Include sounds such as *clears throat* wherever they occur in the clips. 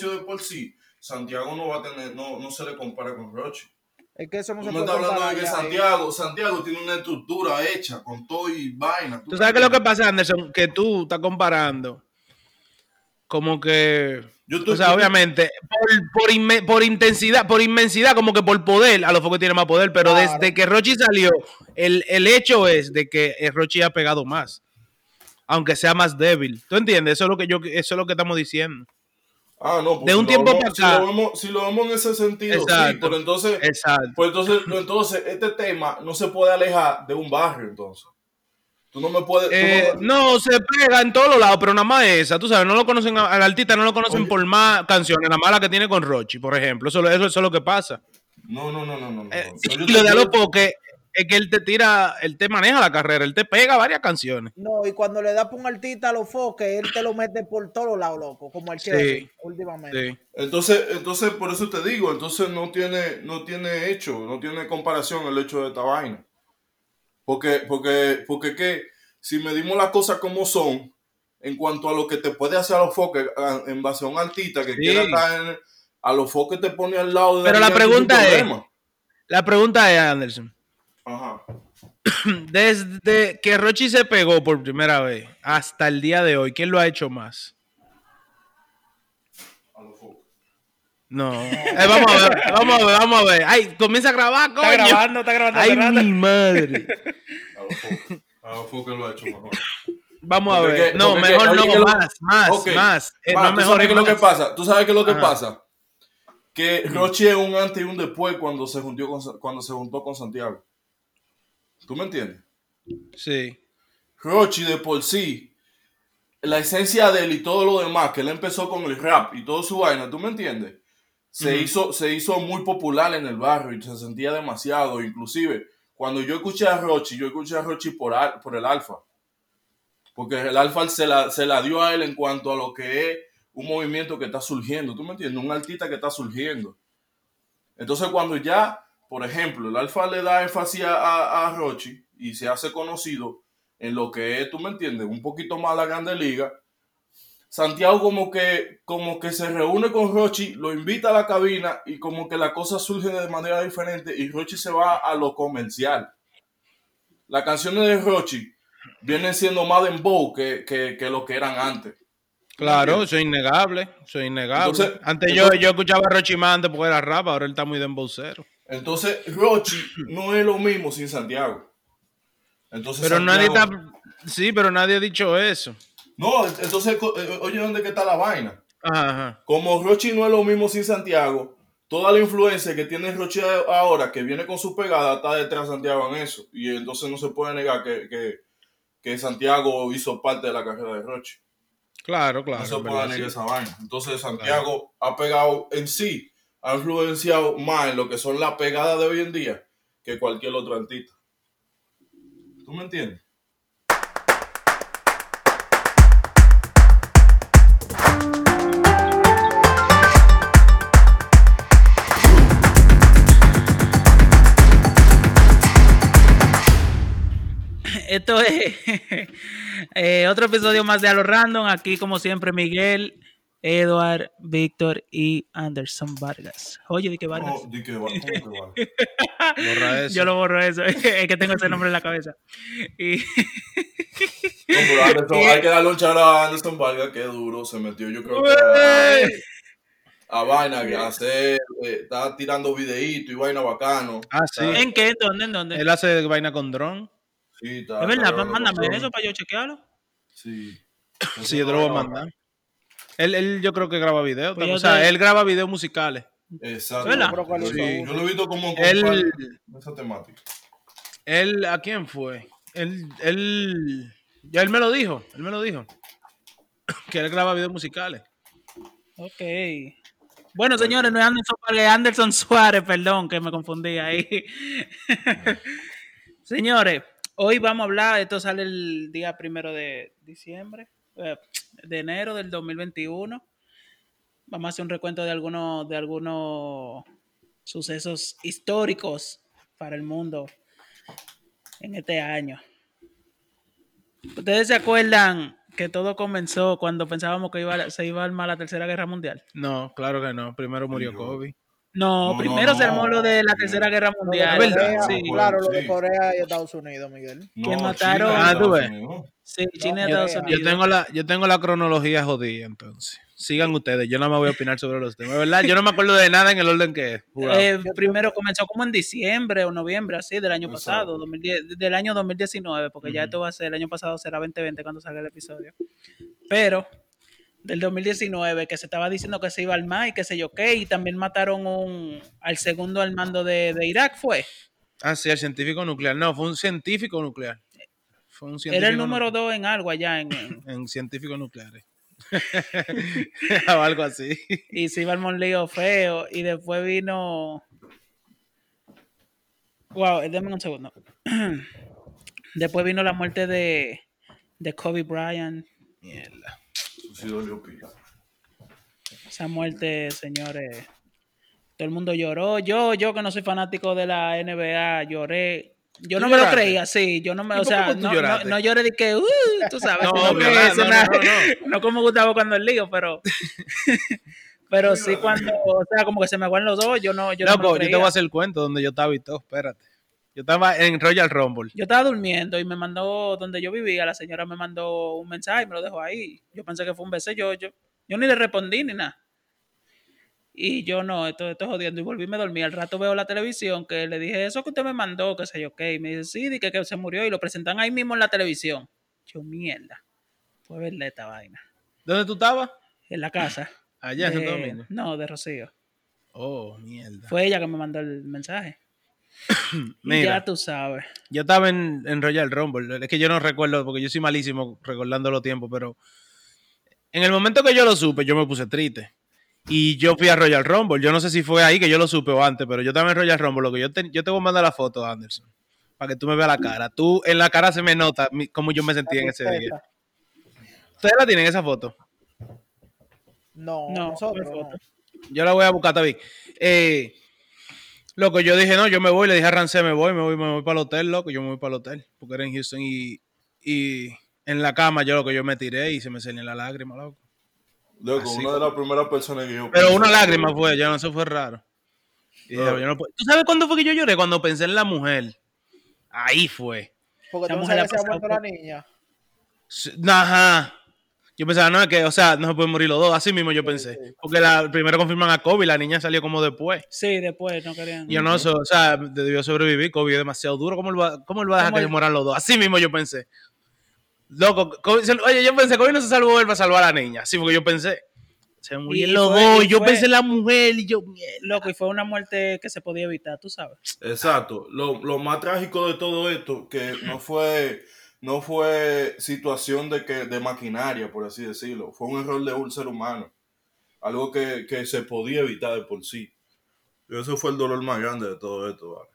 negocio de por sí, Santiago no va a tener, no, no se le compara con Roche. Es que eso no Tú se me puede estás hablando de que ya, eh. Santiago, Santiago tiene una estructura hecha con todo y vaina. ¿Tú sabes qué es lo que pasa, Anderson? Que tú estás comparando como que... Yo estoy- O sea, obviamente, por, por, inme- por intensidad, por inmensidad, como que por poder, a los focos tiene más poder, pero Claro. desde que Rochi salió, el, el hecho es de que eh, Rochi ha pegado más, aunque sea más débil. ¿Tú entiendes? Eso es lo que yo, eso es lo que estamos diciendo. Ah, no, pues de un si tiempo vemos- para acá. Si lo, vemos, si lo vemos en ese sentido, sí, pero entonces, Exacto. pues entonces, no, entonces, este tema no se puede alejar de un barrio, entonces. Tú no me puedes. tú Eh, no- no, se pega en todos los lados, pero nada más esa, tú sabes, no lo conocen, al artista no lo conocen Oye. por más canciones, nada más la que tiene con Rochi, por ejemplo, eso, eso, eso es lo que pasa. no, no, no, no, no. no. Eh, y lo de yo- Alofoque es que él te tira, él te maneja la carrera, él te pega varias canciones. No, y cuando le da por un artista a los foques, él te lo mete por todos lados, loco, como el Sí. Chevy últimamente. Sí. Entonces, entonces, por eso te digo, entonces no tiene, no tiene hecho, no tiene comparación el hecho de esta vaina. Porque, porque, porque que si medimos las cosas como son, en cuanto a lo que te puede hacer a los foques, en base a un artista que Sí. quiera estar en, a los foques te pone al lado de Pero la pregunta es-. La pregunta es, Anderson, Ajá. *clears throat* desde que Rochi se pegó por primera vez hasta el día de hoy, ¿quién lo ha hecho más? A los foques. No. Eh, vamos a ver, vamos a ver, vamos a ver. Ay, comienza a grabar, coño. Está grabando, está grabando. Ay, mi madre. *laughs* A los foques. A los foques lo ha hecho mejor. Vamos a ver. que- no, que- mejor no, que lo- más, más, Ok. más. Eh, Ma, no ¿tú mejor sabes es lo que pasa? ¿Tú sabes qué es lo que Ajá. pasa? Que Rochi es un antes y un después cuando se juntó con, cuando se juntó con Santiago. ¿Tú me entiendes? Sí. Rochi de por sí, la esencia de él y todo lo demás, que él empezó con el rap y todo su vaina, ¿tú me entiendes? Se, hizo, se hizo muy popular en el barrio y se sentía demasiado. Inclusive, cuando yo escuché a Rochi, yo escuché a Rochi por, al- por el alfa. Porque el alfa se la, se la dio a él en cuanto a lo que es un movimiento que está surgiendo. ¿Tú me entiendes? Un artista que está surgiendo. Entonces, cuando ya, por ejemplo, el alfa le da énfasis a, a, a Rochi y se hace conocido en lo que es, tú me entiendes, un poquito más la grande liga, Santiago como que, como que se reúne con Rochi, lo invita a la cabina y como que la cosa surge de manera diferente y Rochi se va a lo comercial. Las canciones de Rochi vienen siendo más dembow que, que, que lo que eran antes. Claro, eso es innegable. Eso es innegable. Entonces- antes entonces- yo, yo escuchaba a Rochi más antes porque era rap, ahora él está muy de embocero. Entonces, Rochi no es lo mismo sin Santiago. Entonces, Pero nadie está. Sí, pero nadie ha dicho eso. No, entonces, co- eh, oye, ¿dónde que está la vaina? Ajá, ajá. Como Rochi no es lo mismo sin Santiago, toda la influencia que tiene Rochi ahora, que viene con su pegada, está detrás de Santiago en eso. Y entonces no se puede negar que, que, que Santiago hizo parte de la carrera de Rochi. Claro, claro. no se puede negar sí. esa vaina. Entonces Santiago ha pegado en sí, ha influenciado más en lo que son las pegadas de hoy en día que cualquier otro artista. ¿Tú me entiendes? Esto es *laughs* eh, otro episodio más de A Random. Aquí, como siempre, Miguel, Edward, Víctor y Anderson Vargas. Oye, di que Vargas. No, di que ¿cómo que? *laughs* Borra eso. Yo lo borro eso. *laughs* es que tengo ese nombre en la cabeza. Y, *laughs* No, pero Anderson, hay que darle un charo a Anderson Vargas, que duro, se metió, yo creo que a, a vaina, que hacer, eh, está tirando videitos y vaina bacano. Ah, sí. ¿En qué? ¿Dónde? ¿En dónde? Él hace vaina con dron. Sí, está, es verdad, mándame eso para yo chequearlo. Sí. Sí, yo te lo voy a mandar. Él, él yo creo que graba videos. Pues o sea, te- él graba videos musicales. Exacto. ¿Verdad? Pero ¿cuál Yo, hizo Sí. yo lo he visto como Él- esa temática. Él, ¿a quién fue? Él, él, ya él me lo dijo, él me lo dijo. *coughs* Que él graba videos musicales. Ok. Bueno, señores, no es Anderson, Anderson Suárez, perdón, que me confundí ahí. *laughs* señores, hoy vamos a hablar, esto sale el día primero de diciembre, eh, de enero del 2021. Vamos a hacer un recuento de algunos, de algunos sucesos históricos para el mundo en este año. ¿Ustedes se acuerdan que todo comenzó cuando pensábamos que iba, se iba a armar la Tercera Guerra Mundial. No, claro que no. Primero murió Kobe. No, No, primero se no, armó lo de la. Tercera Guerra Mundial. ¿verdad? Corea, Sí, claro, lo de. Corea y Estados Unidos, Miguel. No, que mataron- China, Ah, tú ves. Sí, China y Estados Unidos. Yo tengo la, yo tengo la cronología jodida, entonces. Sigan ustedes, yo no me voy a opinar sobre los temas, ¿verdad? Yo no me acuerdo de nada en el orden que es. Eh, primero comenzó como en diciembre o noviembre, así, del año Exacto. pasado, 2010, del año 2019, porque ya Ujú. esto va a ser, el año pasado será 2020 cuando salga el episodio. Pero del 2019, que se estaba diciendo que se iba al mar y que sé yo qué, y también mataron un, al segundo al mando de, de Irak, fue. Ah, sí, el científico nuclear. No, fue un científico nuclear. Fue un científico Era el número nuclear. dos en algo allá, en, en- *laughs* En científicos nucleares. *laughs* o algo así. y se iba al un lío feo, y después vino... Wow, déjame un segundo. *clears throat* después vino la muerte de, de Kobe Bryant. Mierda. Eso sí dolió pila. Esa muerte, señores. Todo el mundo lloró. Yo, yo que no soy fanático de la NBA, lloré. Yo ¿Tú no me lo lloraste? creía, sí. Yo no me, ¿Y o sea, no, no, lloraste? no lloré de que, uh, tú *laughs* sabes. No, No, no, no, *laughs* no como Gustavo cuando el lío, pero. *laughs* pero sí cuando, o sea, como que se me aguan los dos, yo no, yo no me lo Loco, yo te creía. voy a hacer el cuento donde yo estaba y todo, espérate. Yo estaba en Royal Rumble. Yo estaba durmiendo y me mandó, donde yo vivía, la señora me mandó un mensaje y me lo dejó ahí. Yo pensé que fue un beso, yo, yo, yo ni le respondí ni nada. Y yo no, esto, esto es jodiendo. Y volví y me dormí. Al rato veo la televisión que le dije, eso que usted me mandó, que sé yo qué. Y me dice, sí, di que, que se murió y lo presentan ahí mismo en la televisión. Yo, mierda. Fue verle esta vaina. ¿Dónde tú estabas? En la casa. *laughs* Allá en Santo Domingo. No, de Rocío. Oh, mierda. Fue ella que me mandó el mensaje. *coughs* Y ya tú sabes. Yo estaba en, en Royal Rumble. Es que yo no recuerdo, porque yo soy malísimo recordando los tiempos, pero en el momento que yo lo supe, yo me puse triste. Y yo fui a Royal Rumble. Yo no sé si fue ahí que yo lo supe o antes, pero yo estaba en Royal Rumble. Lo que yo, te, yo te voy a mandar la foto, Anderson, para que tú me veas la cara. Tú, en la cara se me nota mi- cómo yo me sentí en ese día. ¿Ustedes la tienen esa foto? No, No. Yo la voy a buscar también. Eh, loco, yo dije, no, yo me voy, le dije a Rancé, me voy, me voy, me voy para el hotel, loco, yo me voy para el hotel, porque era en Houston y, y en la cama yo lo que yo me tiré y se me salían las lágrimas, loco. Loco, Así una de las primeras personas que yo. Pero una lágrima fue, ya no, eso fue raro. Y dije, Claro. yo no puedo- ¿Tú sabes cuándo fue que yo lloré? Cuando pensé en la mujer. Ahí fue. Porque La tú no mujer sabes ha si ha muerto la niña. Ajá. Yo pensaba, no, es que, o sea, no se pueden morir los dos. Así mismo yo pensé. sí. Porque la, primero confirman a Kobe, la niña salió como después. Sí, después no querían. Yo no, eso, o sea, debió sobrevivir. Kobe es demasiado duro. ¿Cómo él va, cómo él va a dejar ¿Cómo que se mueran los dos? Así mismo yo pensé. Loco, Kobe oye, yo pensé, Kobe no se salvó, él va a salvar a la niña. Sí, porque yo pensé, se murieron Y los dos. yo fue- pensé en la mujer y yo, mierda. Loco, y fue una muerte que se podía evitar, tú sabes. Exacto. Lo, lo más trágico de todo esto, que no fue, no fue situación de que, de maquinaria, por así decirlo. Fue un error de un ser humano. Algo que, que se podía evitar de por sí. Y eso fue el dolor más grande de todo esto, ¿vale?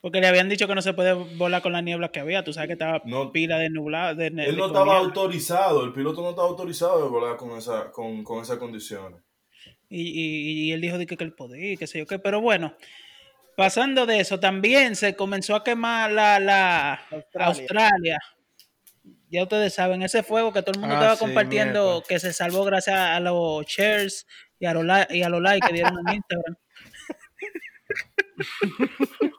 Porque le habían dicho que no se puede volar con la niebla que había. Tú sabes que estaba No. pila de nublado. De Él no estaba niebla. autorizado, el piloto no estaba autorizado de volar con, esa, con, con esas condiciones. Y, y- y él dijo que, que él podía, qué sé yo qué. Pero bueno, pasando de eso, también se comenzó a quemar la, la Australia. Australia. Ya ustedes saben, ese fuego que todo el mundo Ah, estaba sí, compartiendo, que se salvó gracias a los shares y a los, li- y a los likes que dieron en Instagram. *laughs*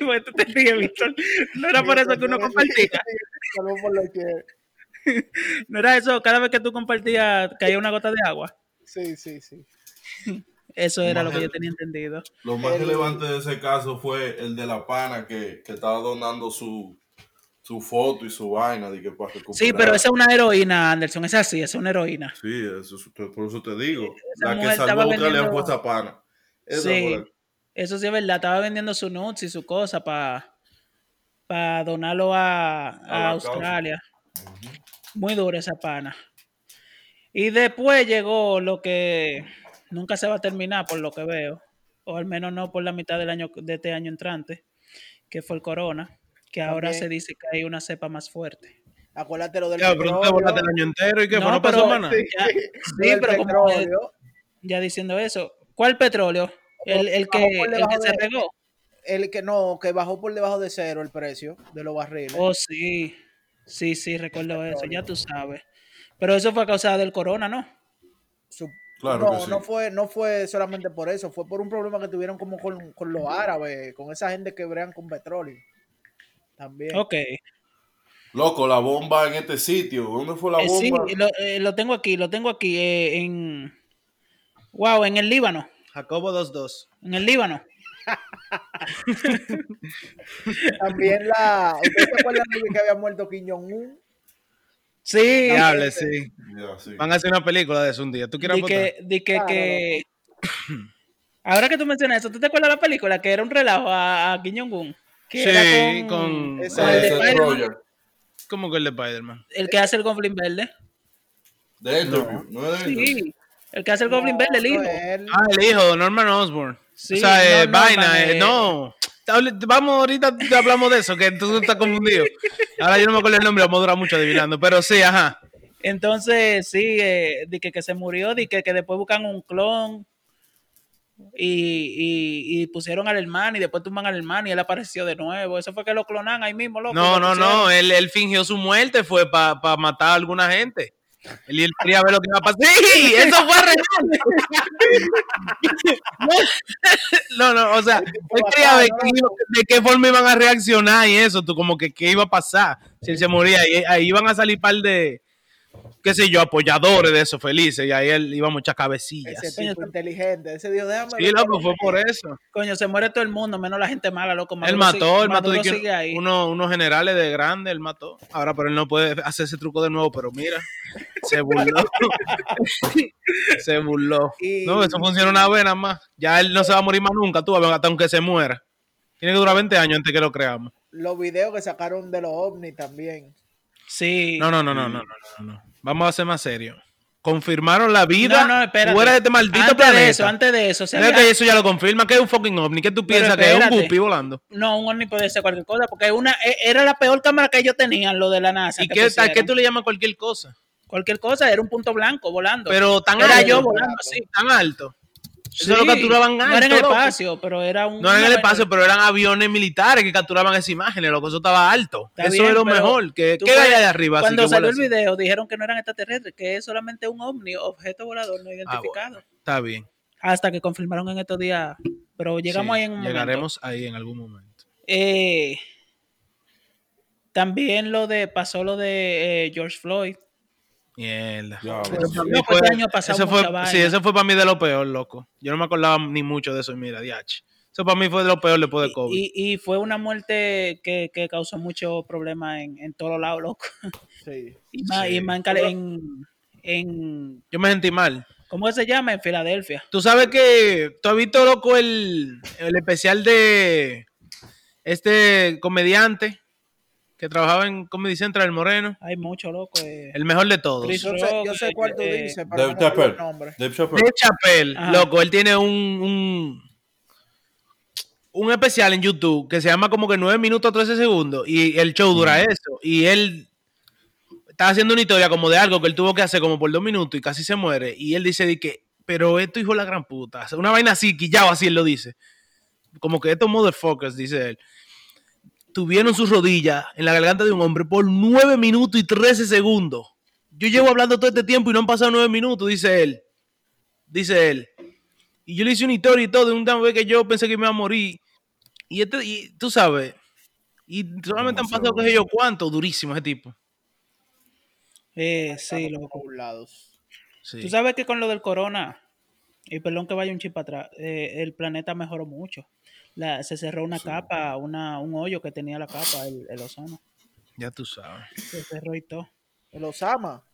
Bueno, tú te ríes, Víctor. No era por eso que uno compartía. *laughs* No era eso, cada vez que tú compartías caía una gota de agua. Sí, sí, sí. *laughs* Eso era lo que yo tenía entendido. Lo más El- relevante de ese caso fue el de la pana que, que estaba donando su, su foto y su vaina de que para recuperar. Sí, pero esa es una heroína, Anderson. Es así, es una heroína. Sí, eso, es- por eso te digo. Esa La que salvó a vendiendo- fue esa pana. Esa Sí. la- Eso sí es verdad. Estaba vendiendo su nuts y su cosa para donarlo a, a Australia. Muy dura esa pana. Y después llegó lo que nunca se va a terminar, por lo que veo. O al menos no por la mitad del año de este año entrante, que fue el corona. Que ahora se dice que hay una cepa más fuerte. Acuérdate lo del Ya, pero tú te petróleo. volaste el año entero y que No, pero- nada. Sí, Ya, pero como petróleo, ya diciendo eso, ¿cuál petróleo? El, el que, el se regó. el que no, que bajó por debajo de cero el precio de los barriles. Oh, sí. Sí, sí, recuerdo eso, ya tú sabes. Pero eso fue a causa del corona, ¿no? Claro no, sí. no fue, no fue solamente por eso, fue por un problema que tuvieron como con, con los árabes, con esa gente que brean con petróleo. También. Ok. Loco, la bomba en este sitio. ¿Dónde fue la Eh, sí, bomba? lo, eh, lo tengo aquí, lo tengo aquí eh, en... Wow, en el Líbano, Jacobo 22. en el Líbano. *laughs* También la. ¿Ustedes se acuerdan de que había muerto Kim Jong-un? Sí, Diable, sí. Van a hacer una película de eso un día. ¿Tú quieres di que, di que, Claro, que- *clears throat* Ahora que tú mencionas eso, ¿tú te acuerdas de la película? Que era un relajo a, a Kim Jong-un. Sí, era con- con el, de. ¿Cómo que el de Spider-Man? el que hace el Goblin Verde. De Interview. No, es de Interview. Sí, el que hace el Goblin Verde, el hijo. No. Ah, el hijo, Norman Osborn. Sí, o sea, eh, vaina, eh, eh. no. Vamos, ahorita te hablamos de eso, que tú estás confundido. Ahora yo no me acuerdo el nombre, vamos a durar mucho adivinando. Pero sí, ajá. Entonces, sí, eh, di que, que se murió, di que, que después buscan un clon y, y, y pusieron al hermano y después tumban al hermano y él apareció de nuevo. Eso fue que lo clonan ahí mismo, loco. No, lo no, no. Él, él fingió su muerte, fue para matar a alguna gente. Él, quería ver lo que iba a pasar. ¡Sí! ¡Eso fue real! *laughs* No, no, o sea, él quería ver qué de qué forma iban a reaccionar y eso, tú como que qué iba a pasar si él se moría. Y ahí iban a salir par de, qué sé yo, apoyadores de eso, felices, y ahí él iba muchas cabecillas. Ese Sí, tipo inteligente. Ese dijo, déjame. ver loco, fue por eso. Coño, se muere todo el mundo, menos la gente mala, loco. Él Maduro mató, sigue- él mató de uno- unos generales de grande, él mató. Ahora, pero él no puede hacer ese truco de nuevo, pero mira, *laughs* se burló. *laughs* se burló. Y- No, eso funciona una vez nada más. Ya él no se va a morir más nunca, tú, hasta aunque se muera. Tiene que durar 20 años antes que lo creamos. Los videos que sacaron de los ovnis también. Sí. No, no, no, no, no, no, no, no. Vamos a ser más serios. Confirmaron la vida No, no, fuera de este maldito antes planeta. de eso, antes de eso. había- que eso ya lo confirma, que es un fucking ovni. ¿Qué tú piensas? Que es un guppy volando. No, un ovni puede ser cualquier cosa, porque una e- era la peor cámara que ellos tenían, lo de la NASA. ¿Y que qué. ¿Qué tú le llamas cualquier cosa? Cualquier cosa, era un punto blanco volando. Pero tan era alto. yo volando. Tan alto. Sí, Eso lo capturaban No era en alto, el espacio, pero era un. No era en el espacio, pero eran aviones militares que capturaban esas imágenes, loco. Eso estaba alto. Está eso bien, es lo mejor. Que, ¿Qué allá arriba? así Cuando salió el así? video, dijeron que no eran extraterrestres, que es solamente un ovni, objeto volador no identificado. Ah, bueno, está bien. Hasta que confirmaron en estos días. Pero llegamos Sí, ahí en un momento. Llegaremos ahí en algún momento. Eh, también lo de pasó lo de eh, George Floyd. Mierda. Ya, mí Loco, este año pasado eso fue, sí, eso fue para mí de lo peor, loco. Yo no me acordaba ni mucho de eso. y Mira, diach. Eso para mí fue de lo peor después de COVID. Y, y fue una muerte que, que causó mucho problema en, en todos lados, loco. Sí. *laughs* Y más, Sí. y más en, en- Yo me sentí mal. ¿Cómo se llama? En Filadelfia. Tú sabes que tú has visto, loco, el, el especial de este comediante que trabajaba en Comedy Central, el Moreno. Hay mucho, loco. eh. El mejor de todos. Chris Yo sé, yo sé cuál tú Eh, dices, pero Dave no el Chappelle. nombre. Dave Chappelle. Dave Chappelle, Ajá. loco, él tiene un, un, un especial en YouTube que se llama como que 9 minutos 13 segundos y el show dura eso. Y él está haciendo una historia como de algo que él tuvo que hacer como por dos minutos y casi se muere. Y él dice de que, pero esto hijo de la gran puta. Una vaina así, quillado así él lo dice. Como que estos motherfuckers, dice él, tuvieron sus rodillas en la garganta de un hombre por 9 minutos y 13 segundos. Yo llevo hablando todo este tiempo y no han pasado 9 minutos, dice él dice él. Y yo le hice una historia y todo de un vez que yo pensé que me iba a morir. Y, este, y tú sabes, y solamente han pasado, qué sé yo, cuánto, durísimo ese tipo. Eh, sí, loco. poblados. Sí. Tú sabes que con lo del corona, y perdón que vaya un chip para atrás, eh, el planeta mejoró mucho. La- se cerró una capa, una, un hoyo que tenía la capa, el, el ozono. Ya tú sabes. Se cerró y todo. El Osama.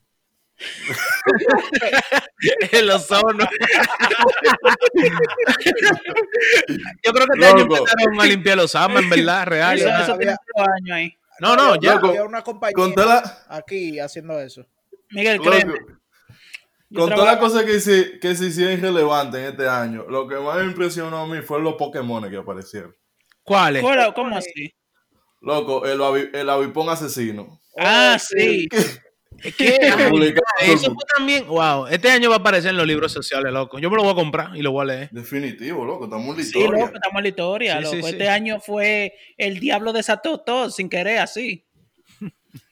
*laughs* El ozono. *laughs* yo creo que este año empezaron a limpiar los amas, en verdad, real. Eso, ya eso había- tiene dos años ahí. No, no, ya. Loco, Había una compañía Con toda la, aquí haciendo eso. Miguel, loco, créeme. Yo con toda la trabajo- cosa que, se, que se hicieron irrelevantes en este año, lo que más me impresionó a mí fue los Pokémon que aparecieron. ¿Cuáles? ¿Cómo, cómo así? Loco, el, avi- el avipón asesino. Ah, Oh, sí. *laughs* El eso fue también. Wow, este año va a aparecer en los libros sociales, loco. Yo me lo voy a comprar y lo voy a leer. Definitivo, loco, estamos en la Sí, historia. loco, estamos en la historia, Sí, sí, loco. sí. Este año fue el diablo desató todo sin querer, así.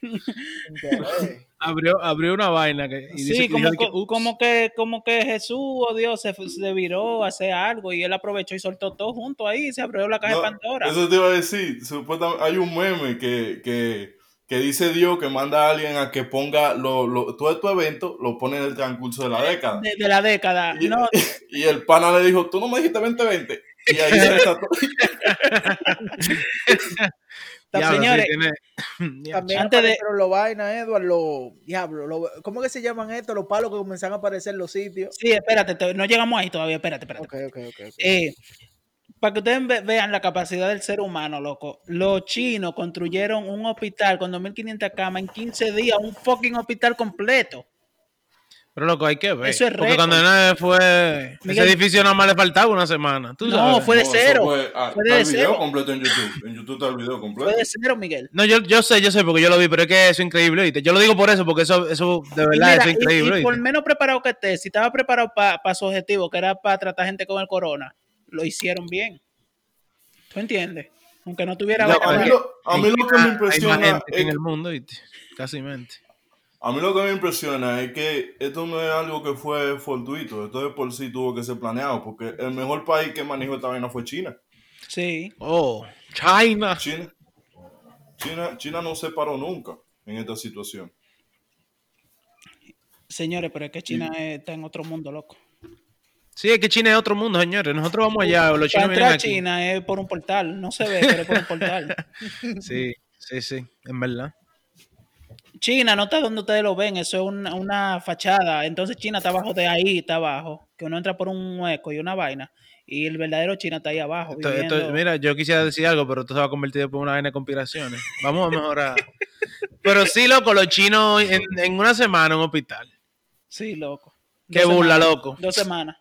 Interés. Abrió, abrió una vaina que. y dice- Sí, y como, que, como que como que Jesús o Dios se, se viró a hacer algo y él aprovechó y soltó todo junto ahí y se abrió la caja No, de Pandora. Eso te iba a decir. Supuestamente hay un meme que, que, que dice Dios que manda a alguien a que ponga lo, lo- todo tu evento, lo pone en el transcurso de la década. De, de la década. Y, No, *laughs* y el pana le dijo, tú no me dijiste 2020. Y ahí se desató. *laughs* Diablo, sí, señores, tiene-. *clears throat* También Antes de- los vainas, Edward, los diablo, los- ¿cómo que se llaman estos? Los palos que comienzan a aparecer en los sitios. sí, espérate, te- no llegamos ahí todavía, espérate, espérate. Eh, para que ustedes ve- vean la capacidad del ser humano, loco. Los chinos construyeron un hospital con 2.500 camas en 15 días, un fucking hospital completo. Pero loco, hay que ver. Eso es Porque cuando fue. Miguel- Ese edificio nada más le faltaba una semana. ¿tú No, sabes? fue de No, cero. fue- ah, Fue de el video cero. completo en YouTube. En YouTube está el video completo. Fue de cero, Miguel. No, yo, yo sé, yo sé, porque yo lo vi, pero es que eso es increíble, ¿oíste? Yo lo digo por eso, porque eso, eso de verdad, mira, eso es increíble, y por menos preparado que esté, si estaba preparado para su objetivo, que era para tratar gente con el corona, lo hicieron bien. ¿Tú entiendes? Aunque no tuviera vacuna. a mí lo, a mí En lo que me Hay impresiona más gente que es en el mundo. Casi mente. A mí lo que me impresiona es que esto no es algo que fue fortuito, esto de por sí tuvo que ser planeado, porque el mejor país que manejó esta vaina fue China. Sí. Oh, China. China, China, China no se paró nunca en esta situación. Señores, pero es que China está en otro mundo, loco. Sí, es que China es otro mundo, señores. Nosotros vamos allá, los Para chinos entrar vienen a aquí. China es por un portal. No se ve, pero es por un portal. *laughs* Sí, sí, sí, en verdad. China no está donde ustedes lo ven, eso es una, una fachada. Entonces China está abajo de ahí, está abajo. Que uno entra por un hueco y una vaina. Y el verdadero China está ahí abajo. Esto- esto- viviendo. mira, yo quisiera decir algo, pero esto se va a convertir en una vaina de conspiraciones. Vamos a mejorar. pero sí, loco, los chinos en, en una semana en un hospital. Sí, loco. Qué Dos burla, semanas, loco. Dos semanas.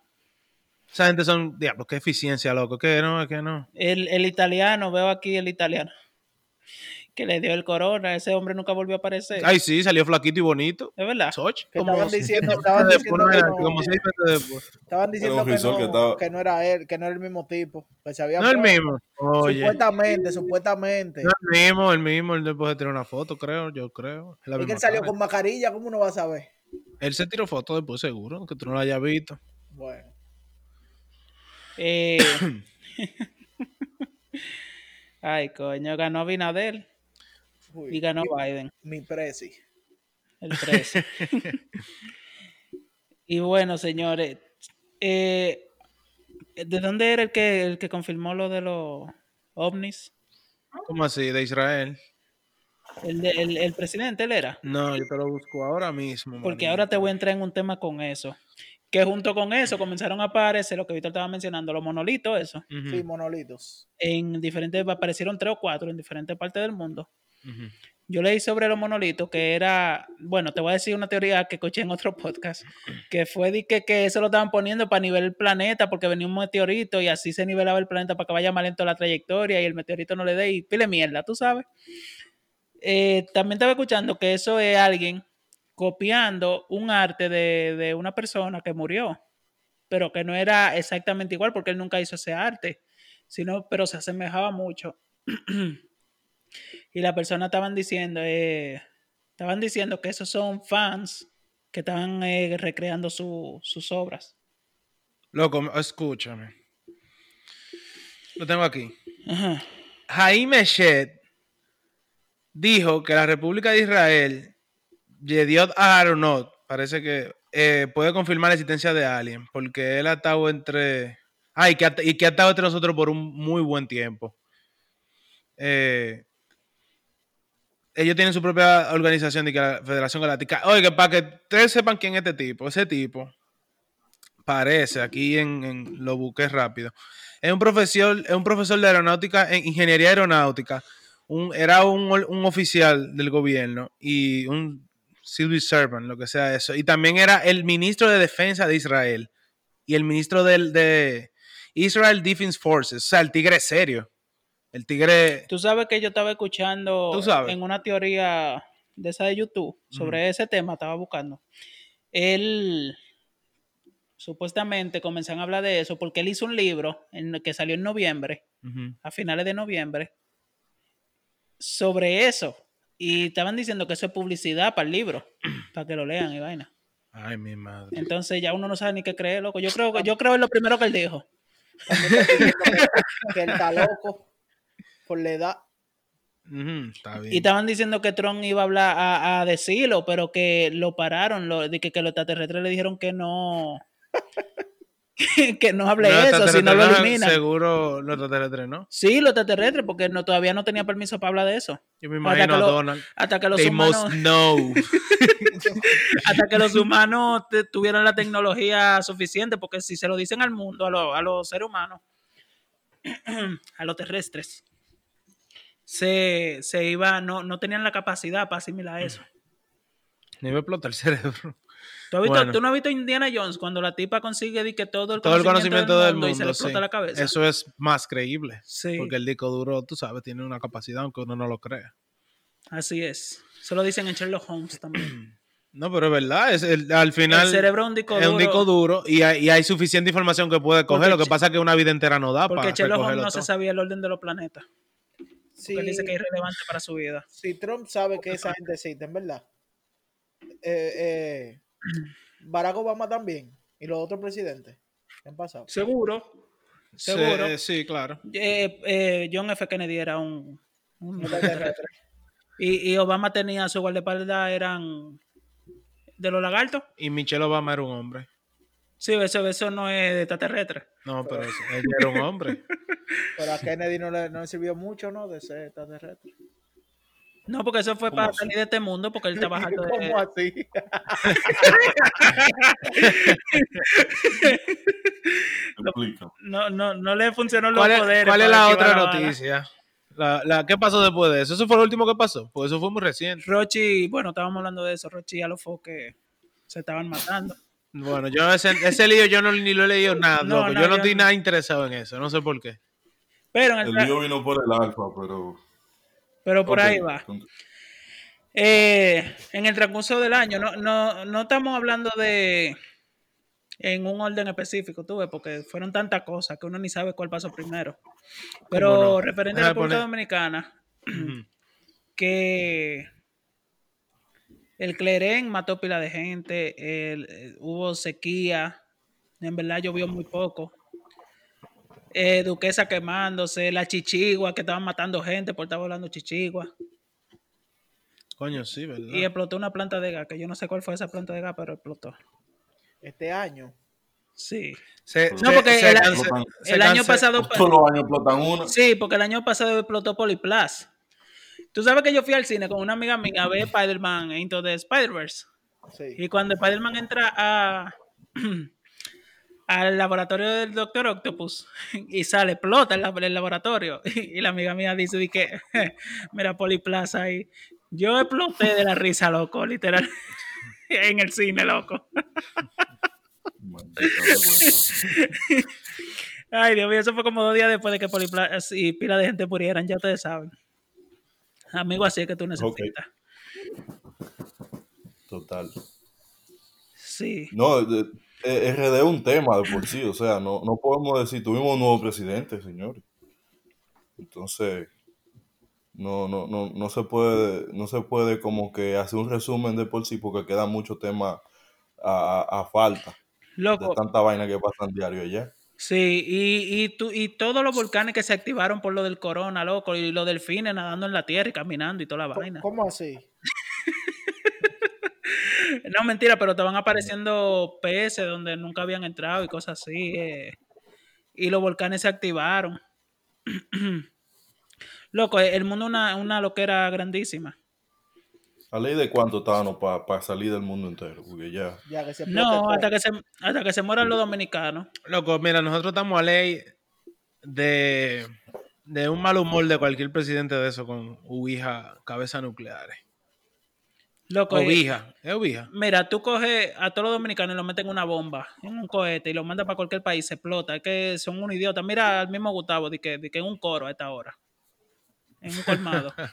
Esa gente son, diablo, qué eficiencia, loco. Que no, que no. El, el italiano, veo aquí el italiano. Que le dio el corona. Ese hombre nunca volvió a aparecer. Ay, sí, salió flaquito y bonito. ¿Es verdad? Soch, estaban diciendo- *laughs* estaban diciendo que no. como seis meses después. Estaban diciendo que no, que estaba- que no era él, que no era el mismo tipo. Que se había No el mismo. Oye, Supuestamente, supuestamente. no el mismo, el mismo. Él después de tirar una foto, creo, yo creo. La Es que él salió cara. con mascarilla, ¿cómo uno va a saber? Él se tiró foto después, seguro, que tú no la hayas visto. Bueno, *coughs* Eh, *laughs* Ay, coño, ganó Abinader uy, y ganó Biden. mi presi. El 13. *laughs* y bueno, señores, eh, ¿de dónde era el que, el que confirmó lo de los ovnis? ¿Cómo así? ¿De Israel? El, de- el, el presidente, él era. No, yo te lo busco ahora mismo. Porque manito. ahora te voy a entrar en un tema con eso. Que junto con eso comenzaron a aparecer lo que Víctor estaba mencionando, los monolitos, eso. Sí, monolitos. En diferentes, aparecieron tres o cuatro en diferentes partes del mundo. Yo leí sobre los monolitos que era, bueno, te voy a decir una teoría que escuché en otro podcast, que fue de que, que eso lo estaban poniendo para nivelar el planeta porque venía un meteorito y así se nivelaba el planeta para que vaya más lento la trayectoria y el meteorito no le dé y pile mierda, tú sabes. Eh, también estaba escuchando que eso es alguien copiando un arte de, de una persona que murió, pero que no era exactamente igual porque él nunca hizo ese arte, sino, pero se asemejaba mucho. *clears throat* y la persona estaban diciendo, eh, estaban diciendo que esos son fans que estaban eh, recreando su- sus obras. Loco, escúchame. Lo tengo aquí. Ajá. Jaime Shed dijo que la República de Israel, Yediot Aharonot, parece que eh, puede confirmar la existencia de alguien, porque él ha estado entre. Ay, que ha, y que ha estado entre nosotros por un muy buen tiempo. Eh, ellos tienen su propia organización de la Federación Galáctica. Oiga, para que ustedes sepan quién es este tipo, ese tipo parece, aquí en, en- lo busqué rápido. Es un profesor, es un profesor de aeronáutica, en ingeniería aeronáutica. Un, era un, un oficial del gobierno y un civil servant, lo que sea eso. Y también era el ministro de defensa de Israel y el ministro del, de Israel Defense Forces. O sea, el tigre serio. El tigre. Tú sabes que yo estaba escuchando Tú sabes. en una teoría de esa de YouTube sobre ese tema, estaba buscando. Él supuestamente comenzaron a hablar de eso porque él hizo un libro en el que salió en noviembre, a finales de noviembre, sobre eso. Y estaban diciendo que eso es publicidad para el libro, *clears throat* para que lo lean y vaina. Ay, mi madre. Entonces ya uno no sabe ni qué creer, loco. Yo creo que yo creo en lo primero que él dijo. *laughs* Que él está loco por la edad. Ujú, está bien. Y estaban diciendo que Trump iba a hablar a, a decirlo, pero que lo pararon, lo, que, que los extraterrestres le dijeron que no *laughs* que no hable eso, si no lo eliminan. Seguro los extraterrestres, ¿no? Sí, los extraterrestres, porque no, todavía no tenía permiso para hablar de eso. Yo me Hasta imagino que a Donald. Hasta que los They humanos, *laughs* *laughs* hasta que los humanos tuvieran la tecnología suficiente, porque si se lo dicen al mundo, a, lo- a los seres humanos, *clears throat* a los terrestres, se, se iba, no, no tenían la capacidad para asimilar eso. Ni me explota el cerebro. ¿Tú, has visto- Bueno. tú no has visto Indiana Jones cuando la tipa consigue di que todo el Todo el conocimiento del mundo, y se le sí. explota la cabeza? Eso es más creíble. Sí. Porque el disco duro, tú sabes, tiene una capacidad aunque uno no lo crea. Así es. Se lo dicen en Sherlock Holmes también. *clears throat* No, pero es verdad. Es el- al final el cerebro es un disco es un duro. disco duro y hay, y hay suficiente información que puede coger. Porque Lo que pasa es que una vida entera no da Porque para Sherlock Holmes no se sabía el orden de los planetas. Porque él dice que es irrelevante para su vida. si Trump sabe que esa gente existe, en verdad. Eh, eh, Barack Obama también. Y los otros presidentes. ¿Qué han pasado? Seguro. Seguro. eh, Sí, claro. Eh, eh, John F. Kennedy era un... un- *laughs* y, y Obama tenía su guardaespaldas eran de los lagartos. Y Michelle Obama era un hombre. Sí, eso, eso no es de extraterrestre. No, pero eso- ella era un hombre. *laughs* Pero a Kennedy no le, no le sirvió mucho, ¿no? De ser extraterrestre. No, porque eso fue ¿Cómo para así? salir de este mundo, porque él está bajando *laughs* de... ¿Cómo así? *laughs* No, no, no le funcionó los ¿Cuál es, poderes. cuál es la otra noticia? La, la, ¿Qué pasó después de eso? ¿Eso fue lo último que pasó? Pues eso fue muy reciente. Rochi, bueno, estábamos hablando de eso. Rochi ya lo fue que se estaban matando. Bueno, yo ese, ese lío yo no, ni lo he leído nada, No, loco. no, yo no yo estoy no. nada interesado en eso, no sé por qué. Pero, en el El lío vino por el alfa, pero. pero por ahí va. Eh, en el transcurso del año, no, no, no estamos hablando de en un orden específico, tú ves, porque fueron tantas cosas que uno ni sabe cuál pasó primero. Pero no? referente a la República poner- Dominicana, que el Clerén mató pila de gente, el- eh, hubo sequía, en verdad llovió muy poco. Eh, Duquesa quemándose, la chichigua que estaban matando gente por estar volando chichigua. Coño, sí, ¿verdad? Y explotó una planta de gas, que yo no sé cuál fue esa planta de gas, pero explotó. Este año. Sí. Se- No, se- porque se el- cance- se el año pasado... Todos los años explotan una. Sí, porque el año pasado explotó Polyplus. Tú sabes que yo fui al cine con una amiga mía a ver Spider-Man Into the Spider-Verse. Sí. Y cuando Spider-Man entra a, *clears throat* al laboratorio del Doctor Octopus *laughs* y sale, explota el, lab- el laboratorio. *laughs* Y, la amiga mía dice, di que, *laughs* mira Polyplus ahí. Yo exploté de la risa, loco, literal. en el cine, loco. Ay, Dios mío, eso fue como dos días después de que Polyplus y pila de gente murieran, ya ustedes saben. Amigo, así es que tú necesitas. Total. Sí. No, de- RD es un tema de por sí, o sea, no, no podemos decir, tuvimos un nuevo presidente, señores. Entonces, no, no, no, no se puede, no se puede como que hacer un resumen de por sí porque queda mucho tema a, a- a falta de Loco, tanta vaina que pasan diario allá. Sí, y, y, tú- y todos los volcanes que se activaron por lo del corona, loco, y los delfines nadando en la tierra y caminando y toda la vaina. ¿Cómo así? *laughs* No, mentira, pero te van apareciendo peces donde nunca habían entrado y cosas así. eh, y los volcanes se activaron. *clears throat* Loco, el mundo es una, una loquera grandísima. ¿A ley de cuánto estábamos para salir del mundo entero? Porque ya, Ya que se explote No, todo. hasta que se, hasta que se mueran los dominicanos. Loco, mira, nosotros estamos a ley de, de un mal humor de cualquier presidente de eso con Ubija, cabeza nucleares. Loco, eh, Ubija, es Ubija. Mira, tú coges a todos los dominicanos y los meten en una bomba, en un cohete y los mandas para cualquier país, se explota. Es que son un idiota. Mira al mismo Gustavo, de que, de que en un coro a esta hora. En un colmado. *laughs*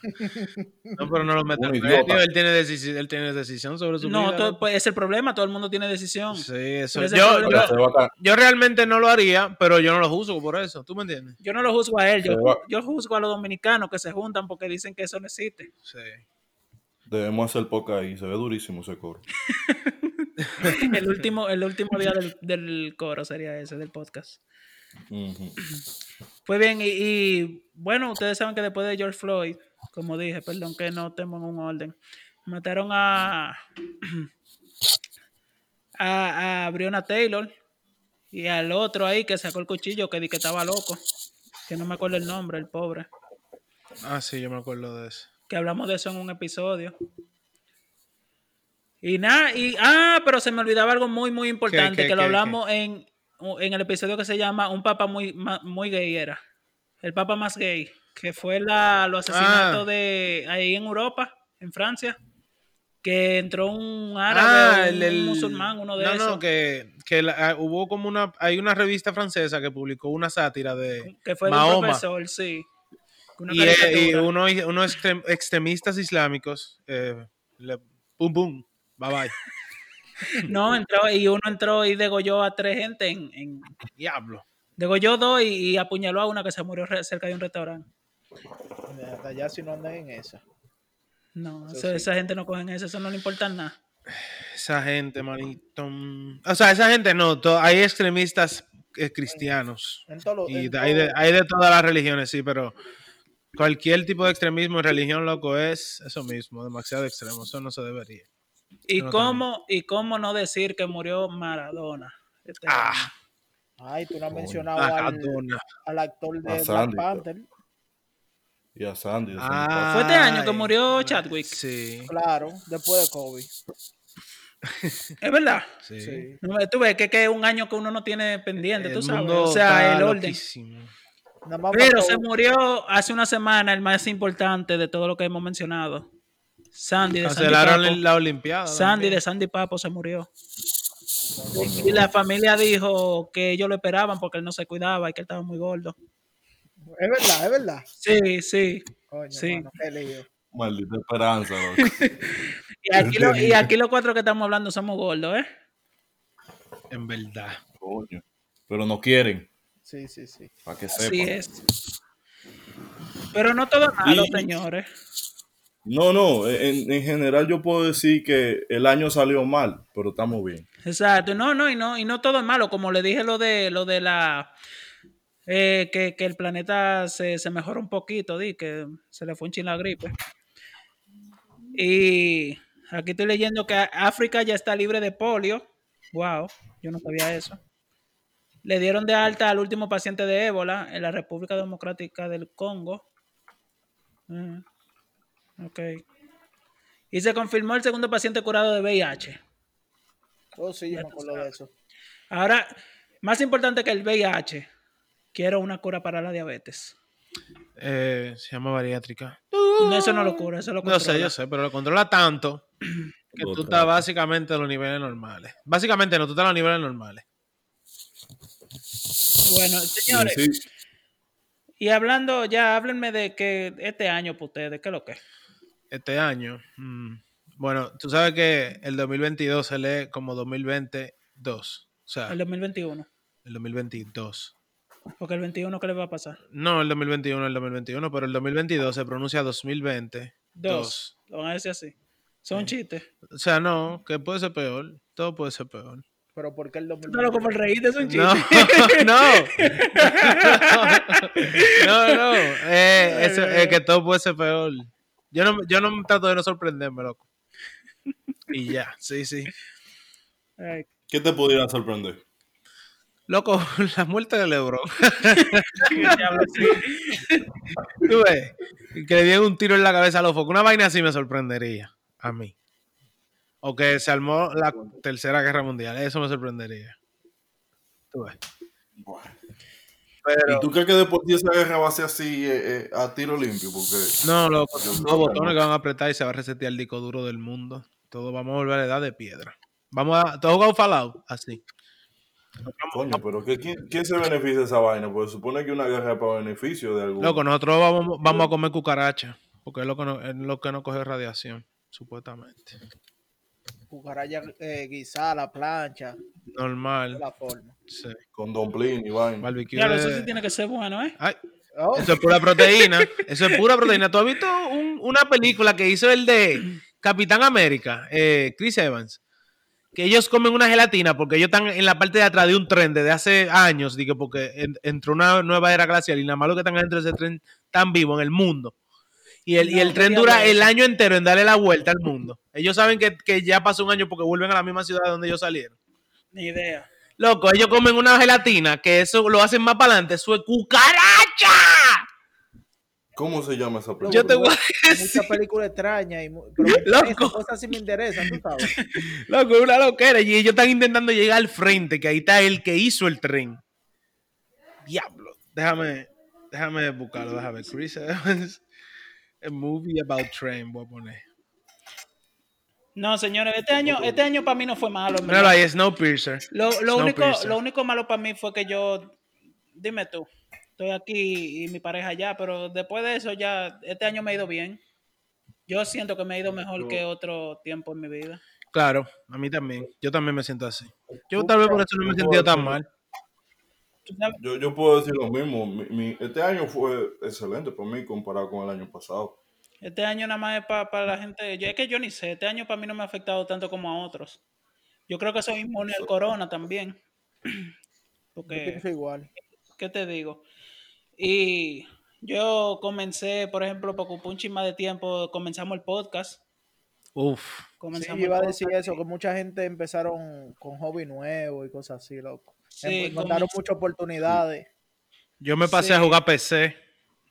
No, pero no lo meten medio, Él tiene, decisión, él tiene decisión sobre su no, vida. todo- loco. pues es el problema, todo el mundo tiene decisión. Sí, eso. Yo, yo, yo realmente no lo haría, pero yo no lo juzgo por eso. ¿Tú me entiendes? Yo no lo juzgo a él, yo, yo juzgo a los dominicanos que se juntan porque dicen que eso no existe. Sí. Debemos hacer poca ahí, se ve durísimo ese coro. *laughs* El último, el último día del, del coro sería ese, del podcast. Ujú. Pues bien, y, y, bueno, ustedes saben que después de George Floyd, como dije, perdón que no estemos en un orden, mataron a, *clears throat* a, a Breonna Taylor y al otro ahí que sacó el cuchillo que di que estaba loco, que no me acuerdo el nombre, el pobre, Ah, sí, yo me acuerdo de eso. que hablamos de eso en un episodio. Y nada, y ah, pero se me olvidaba algo muy, muy importante, qué, que lo qué, hablamos en, en el episodio que se llama Un Papa muy, muy gay era. El Papa más gay, que fue la, los asesinatos Ah. de ahí en Europa, en Francia, que entró un árabe, o un musulmán, uno de Ah, no, esos, No, que, que la- ah, hubo como una. Hay una revista francesa que publicó una sátira de. que fue de un Mahoma. profesor, sí. Y, eh, y uno, unos extrem- extremistas islámicos. eh, le- pum, pum. Bye bye. *laughs* No, entró, y uno entró y degolló a tres gente en, en- Diablo. degolló dos y, y apuñaló a una que se murió cerca de un restaurante. Hasta allá si no andan en esa. No, Eso eso- sí. esa gente no cogen eso, eso no le importa nada. Esa gente, manito. mm, O sea, esa gente no. hay extremistas eh, cristianos. En todo, Y en hay, de, hay de todas las religiones, sí, pero cualquier tipo de extremismo en religión, loco, es eso mismo, demasiado extremo. Eso no se debería. ¿Y No, cómo, ¿Y cómo no decir que murió Maradona? Este Ah. Ay, tú no has mencionado al, Maradona. al actor de A Black Sandy, Panther. Y a Sandy. a Sandy Ah, Fue este año que murió Chadwick. Sí, Claro, después de Kobe. *laughs* Es verdad. sí. Sí. No, Tú ves que, que es un año que uno no tiene pendiente, tú sabes. mundo O sea, está el orden. loquísimo. Pero se murió hace una semana el más importante de todo lo que hemos mencionado. Sandy de Sandy Cancelaron Papo. la Olimpiada. Sandy también. de Sandy Papo se murió. Y la familia dijo que ellos lo esperaban porque él no se cuidaba y que él estaba muy gordo. Es verdad, es verdad. Sí, sí. Coño, Sí. mano, qué lío. Maldita esperanza, loco. *laughs* Y aquí, lo- y aquí los cuatro que estamos hablando somos gordos, ¿eh? En verdad. Coño. Pero no quieren, Sí, sí, sí. para que Así sepan. es. Pero no todo malo, Y- señores. No, no, en, en general yo puedo decir que el año salió mal, pero estamos bien. Exacto. No, no, y no, y no todo es malo. Como le dije lo de lo de la eh, que, que el planeta se, se mejoró un poquito, di, que se le fue un chin la gripe. Y aquí estoy leyendo que África ya está libre de polio. Wow, yo no sabía eso. Le dieron de alta al último paciente de ébola en la República Democrática del Congo. Mm, ok. Y se confirmó el segundo paciente curado de VIH. Oh, sí, yo me acuerdo de eso. Ahora, más importante que el VIH, quiero una cura para la diabetes. Eh, se llama bariátrica. No, eso no lo cura, eso lo No sé, controla. yo sé, pero lo controla tanto que tú estás básicamente a los niveles normales. Básicamente no, tú estás a los niveles normales. Bueno, señores, Sí, sí. y hablando ya, háblenme de que este año para ustedes, ¿qué es lo que? es? Este año. mm, bueno, tú sabes que el 2022 se lee como 2022. O sea, El 2021. el 2022. Porque el 21, ¿qué le va a pasar? No el 2021, el 2021, pero el 2022 se pronuncia 2020. Dos. Lo van a decir así. Son chistes. O sea, no, que puede ser peor. Todo puede ser peor. Pero ¿por qué el No, 2020? como el reír de son No, chistes. *laughs* no. *laughs* No, no. Eh, eso, es que todo puede ser peor. Yo no, yo no trato de no sorprenderme, loco. Y ya, sí, sí. Ay, ¿Qué te pudiera sorprender? Loco, *laughs* la muerte del Lebron. *laughs* qué diablo, sí. Tú ves, que le dieron un tiro en la cabeza a los focos. Una vaina así me sorprendería a mí. O que se armó la tercera guerra mundial. Eso me sorprendería. Tú ves. ¿Y tú crees que después de esa guerra va a ser así eh, eh, a tiro limpio? Porque No, creo que botones que van a apretar y se va a resetear el disco duro del mundo. Todo vamos a volver a la edad de piedra. Vamos a. ¿Tú has jugado Fallout? Así. Coño, pero ¿qué- quién, quién se beneficia de esa vaina? Pues supone que una guerra es para beneficio de algún. Loco, nosotros vamos, vamos a comer cucaracha. Porque es lo que no, es lo que no coge radiación, supuestamente. Cucaracha eh, guisada, la plancha, Normal. la forma. Sí. Con Domplin y vaina. Barbecue. De- eso sí tiene que ser bueno, ¿eh? Ay, Oh, eso es pura proteína. Eso es pura proteína. ¿Tú has visto un- una película que hizo el de Capitán América, eh, Chris Evans, que ellos comen una gelatina porque ellos están en la parte de atrás de un tren desde hace años, digo, porque en- entró una nueva era glacial y nada más lo que están dentro de ese tren tan vivo en el mundo. Y el, y el tren dura el año entero en darle la vuelta al mundo. Ellos saben que, que ya pasó un año porque vuelven a la misma ciudad donde ellos salieron. Ni idea. Loco, ellos comen una gelatina que eso lo hacen más para adelante. Es cucaracha. ¿Cómo se llama esa película? Yo te voy a Muchas decir, películas extrañas y mu- *laughs* pero Loco. cosas así me interesan, tú sabes. *laughs* loco, es una loquera. Y ellos están intentando llegar al frente, que ahí está el que hizo el tren. Diablo. Déjame, déjame buscarlo, déjame ver. Chris Evans, a movie about train, voy a poner. No, señores, este año, este año para mí no fue malo. Míralo ahí, Snowpiercer. Lo, lo, único, lo único malo para mí fue que yo, dime tú, estoy aquí y mi pareja allá, pero después de eso ya, este año me ha ido bien. Yo siento que me ha ido mejor que otro tiempo en mi vida. Claro, a mí también. Yo también me siento así. Yo tal vez por eso no me he sentido tan mal. Yo, yo puedo decir lo mismo. Mi- mi- este año fue excelente para mí comparado con el año pasado. Este año nada más es para la gente, yo, es que yo ni sé, este año para mí no me ha afectado tanto como a otros. Yo creo que soy inmune al corona también. *clears throat* Yo Porque... pienso igual. ¿qué te digo? Y yo comencé, por ejemplo, por ocupar un chisme de tiempo, comenzamos el podcast. Uf. Sí, Comenzamos yo iba a decir eso, que mucha gente empezaron con hobby nuevo y cosas así, loco. Sí, Encontraron comencé- muchas oportunidades. Yo me pasé Sí. a jugar PC.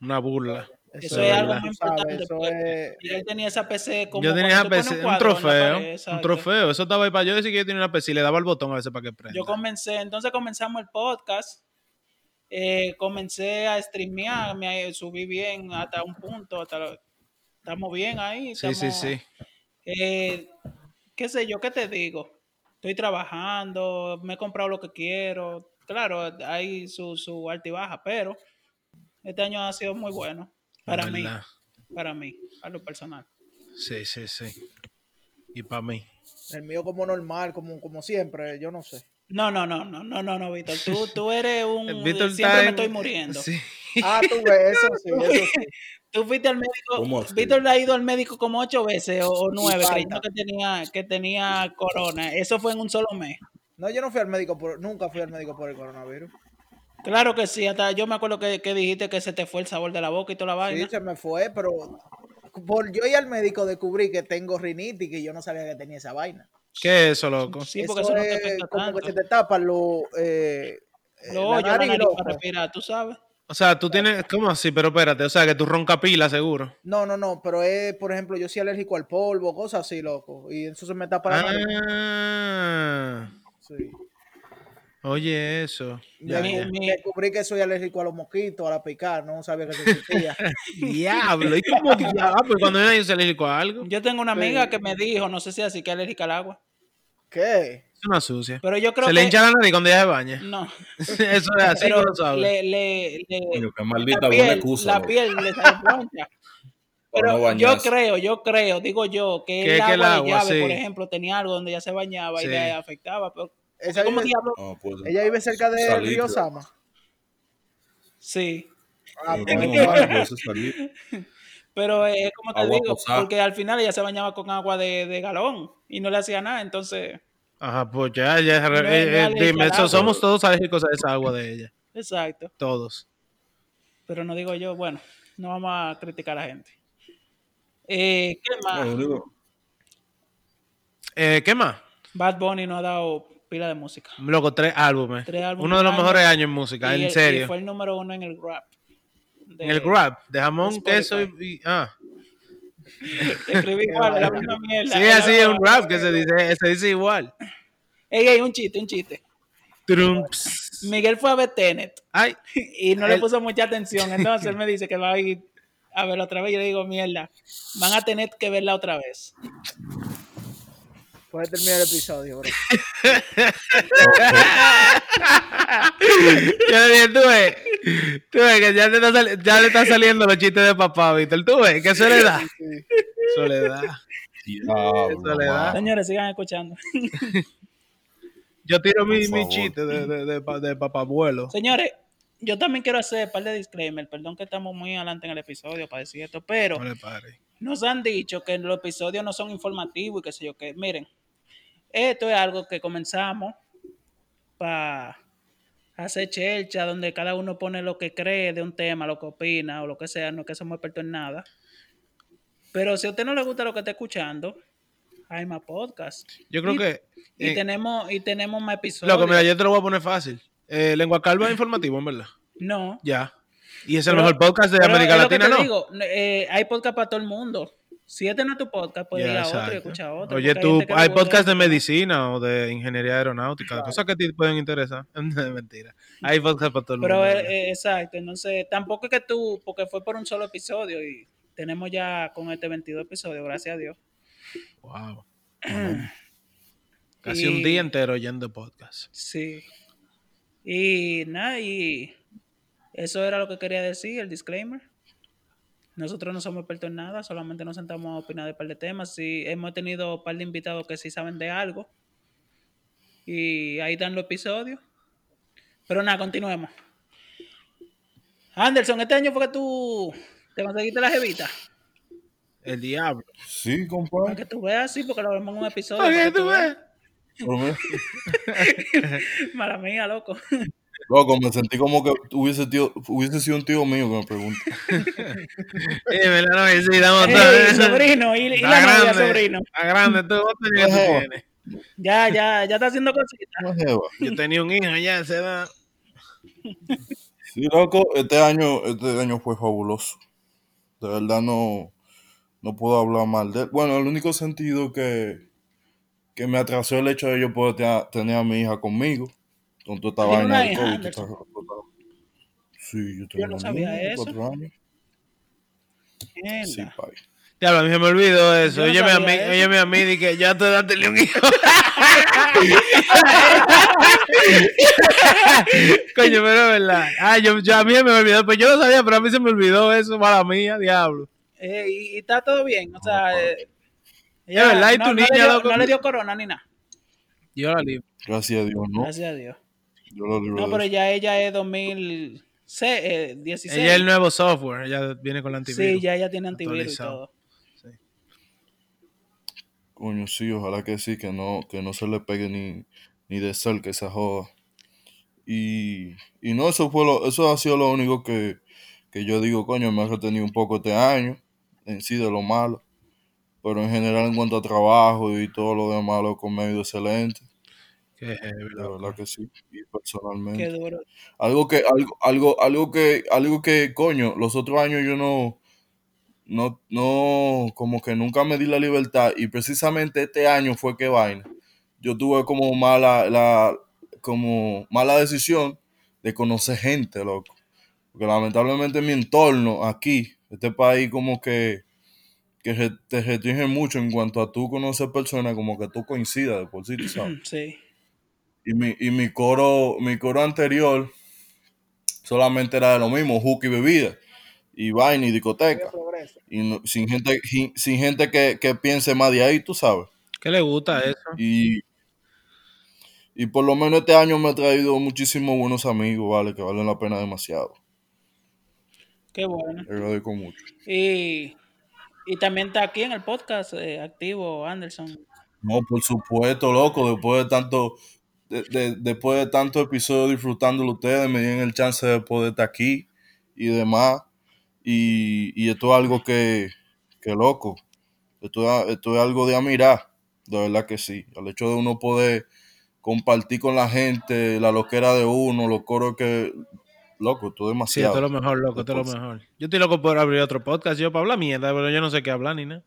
Una burla. Eso es es algo muy importante. eso es- Miguel tenía esa PC como yo tenía esa PC, un cuadro trofeo. pared, un trofeo. Eso estaba ahí para yo decir que yo tenía una PC y le daba el botón a veces para que prenda. Yo comencé, entonces comenzamos el podcast. eh, comencé a streamear, me subí bien hasta un punto, hasta lo- estamos bien ahí. sí, sí, sí. Eh, qué sé yo, ¿qué te digo? Estoy trabajando, me he comprado lo que quiero. Claro, hay su, su alta y baja, pero este año ha sido muy bueno para mí, para mí, a lo personal. Sí, sí, sí. Y para mí. el mío como normal, como, como siempre, yo no sé. No, no, no, no, no, no, no, Víctor. Tú, tú eres un... *laughs* Víctor siempre me estoy muriendo. *laughs* Sí. Ah, tú ves, eso sí, *laughs* eso sí. Tú fuiste al médico. Víctor ha ido al médico como ocho veces o, o nueve, creyendo que tenía, que tenía corona. Eso fue en un solo mes. No, yo no fui al médico, por, nunca fui al médico por el coronavirus. Claro que sí, hasta yo me acuerdo que, que dijiste que se te fue el sabor de la boca y toda la vaina. Sí, se me fue, pero por yo ir al médico descubrí que tengo rinitis y que yo no sabía que tenía esa vaina. ¿Qué es eso, loco? Sí, porque eso, no te afecta como tanto. que se te tapan los eh, eh, Lo la hoyo, la nariz, nariz loco. para respirar, tú sabes. O sea, tú tienes. ¿Cómo así? Pero espérate, o sea, que tú ronca pila, seguro. No, no, no, pero es, por ejemplo, yo soy alérgico al polvo, cosas así, loco. Y eso se me tapa la nariz. Ah, Sí. oye, eso. Ya, Descubrí que soy alérgico a los mosquitos, a la picar, no sabía que se existía. *laughs* Diablo, ¿y cómo diablo? Ah, pues cuando yo soy alérgico a algo. Yo tengo una amiga Sí. que me dijo, no sé si así, que es alérgica al agua. ¿Qué? Una sucia. Pero yo creo Se que... le hincha la nariz cuando ella se baña. No, *laughs* Eso es así, pero no lo sabes. le, le, le- la maldita buena piel, excusa. la piel le sale blanca. *laughs* Pero no yo creo, yo creo, digo yo, que Que- el que agua el de agua, llave, sí. por ejemplo, tenía algo donde ella se bañaba y Sí. le afectaba. Pero, ¿Cómo vive- diablo? No, pues, ella vive cerca del Salir, río. Sama. Sí. Ah, pues, no, bueno. no. *laughs* Pero es como te Agua digo, posada. porque al final ella se bañaba con agua de, de galón y no le hacía nada, entonces, Ajá, pues ya, ya. No es- no eh, eh, dime, al so- agua. somos todos alérgicos a esa agua de ella. exacto. Todos. Pero no digo yo, bueno, no vamos a criticar a la gente. Eh, ¿Qué No, más? Eh, ¿Qué más? Bad Bunny nos ha dado pila de música. Loco, tres álbumes. Tres álbumes Uno de los mejores año. años en música, Y en el- y serio. fue el número uno en el rap. de- En el grab, de jamón, Spotify. queso y, y- ah. *laughs* Escribí igual, la misma mierda. Sí, así es un rap que se dice, se dice igual. Ey, ey, un chiste, un chiste. Trumps. Miguel fue a ver Tenet Ay, *laughs* y no le puso mucha atención. Entonces él me dice que va a ir a verla otra vez. Yo le digo, mierda, van a tener que verla otra vez. Puedes terminar el episodio, bro. yo le dije, tú ves, tú ves que ya, te está sali- ya le están saliendo los chistes de papá, Víctor. Tú ves, que soledad. Soledad. Diablo, Soledad. Señores, sigan escuchando. *laughs* Yo tiro mi, mi favor. chiste de, de, de, pa- de papá abuelo. Señores, yo también quiero hacer un par de disclaimer. Perdón que estamos muy adelante en el episodio para decir esto, pero No le pare. nos han dicho que los episodios no son informativos y qué sé yo qué. Miren, esto es algo que comenzamos para hacer chelcha, donde cada uno pone lo que cree de un tema, lo que opina o lo que sea, no es que somos expertos en nada. Pero si a usted no le gusta lo que está escuchando, hay más podcast. Yo creo Y- que. Y, eh, tenemos, y tenemos más episodios. loco, mira, yo te lo voy a poner fácil. Eh, Lengua Calva es informativo, en verdad. No. Ya. Y es el Pero- mejor podcast de América Latina, ¿no? digo, eh, hay podcast para todo el mundo. Si este no es tu podcast, puedes Ya, ir a otro y escuchar otro. Oye, tú, hay gusta podcast de medicina o de ingeniería aeronáutica, cosas que a ti te pueden interesar. *laughs* Mentira. Hay podcast para todo el Pero mundo. eh, ¿verdad? eh, exacto, entonces tampoco es que tú, porque fue por un solo episodio y tenemos ya con este 22 episodios, gracias a Dios. Wow. *clears throat* Casi un día entero oyendo podcast. Sí. Y nada, y eso era lo que quería decir, el disclaimer. Nosotros no somos expertos en nada, solamente nos sentamos a opinar de un par de temas. Sí, hemos tenido un par de invitados que sí saben de algo. Y ahí están los episodios. Pero nada, continuemos. Anderson, este año fue que tú te conseguiste la jevita. El diablo. Sí, Para compadre. que tú veas, sí, porque lo vemos en un episodio. Para que tú veas. *laughs* Mala mía, loco. Loco, me sentí como que hubiese, tío, hubiese sido un tío mío que me pregunta. *laughs* Eh, me la no, sí, damos todo. Ey, sobrino, y, y la novia, grande, sobrino. Está grande, tú, ¿cuántos años tú Ajá. tienes? Ya, ya, ya está haciendo cositas. Yo tenía un hijo ya, se da. Sí, loco, este año, este año fue fabuloso. De verdad no, no puedo hablar mal de él. Bueno, el único sentido que, que me atrasó el hecho de yo poder te- tener a mi hija conmigo. Con toda esta ¿Tiene vaina del COVID. Sí, yo tengo Yo no una sabía eso. cuatro años. Sí, pai. Diablo, a mí se me olvidó eso. No Óyeme a mí, eso. óyeme a mí, di que ya te daste un hijo. *laughs* Coño, pero es verdad. Ah, yo, yo- a mí se me olvidó, pues yo no sabía, pero a mí se me olvidó eso, mala mía, diablo. Eh, y, y está todo bien, o sea, No, eh, Es verdad, y tu no niña, le dio, loco. no le dio corona ni nada. Yo la libro. Gracias a Dios, ¿no? Gracias a Dios. Yo lo libré No, pero ya ella es 2016. Ella es el nuevo software, ella viene con la antivirus. Sí, ya ella tiene antivirus y todo. Coño, sí, ojalá que sí, que no, que no se le pegue ni, ni de cerca esa joda. Y, y no, eso fue lo, eso ha sido lo único que, que yo digo, coño, me ha retenido un poco este año, en sí de lo malo. Pero en general en cuanto a trabajo y todo lo demás, lo he medio excelente. Qué heavy, De loco. verdad que sí. Y personalmente. Qué duro. Algo que, algo, algo, algo que, algo que, coño, los otros años yo no, no, no, como que nunca me di la libertad y precisamente este año fue que vaina. Yo tuve como mala, la, como mala decisión de conocer gente, loco. Porque lamentablemente mi entorno aquí, este país como que, que te restringe mucho en cuanto a tú conocer personas, como que tú coincidas de por sí, sabes Sí. Y mi, y mi coro, mi coro anterior solamente era de lo mismo, hook y bebida, y vaina y discoteca. Y no- sin gente, sin, sin gente que, que piense más de ahí, tú sabes. ¿Qué le gusta eso? Y, y por lo menos este año me ha traído muchísimos buenos amigos, vale, que valen la pena demasiado. Qué bueno. Le agradezco mucho. Y, y también está aquí en el podcast eh, activo Anderson. No, por supuesto, loco, después de tanto, de- de- después de tantos episodios disfrutándolo ustedes, me dieron el chance de poder estar aquí y demás. Y, y esto es algo que, que loco, esto es, esto es algo de admirar, de verdad que sí. El hecho de uno poder compartir con la gente la loquera de uno, los coros que, loco, esto es Sí, demasiado. esto es lo mejor, loco, esto es lo mejor. Yo estoy loco por abrir otro podcast yo para hablar mierda, pero yo no sé qué hablar ni nada.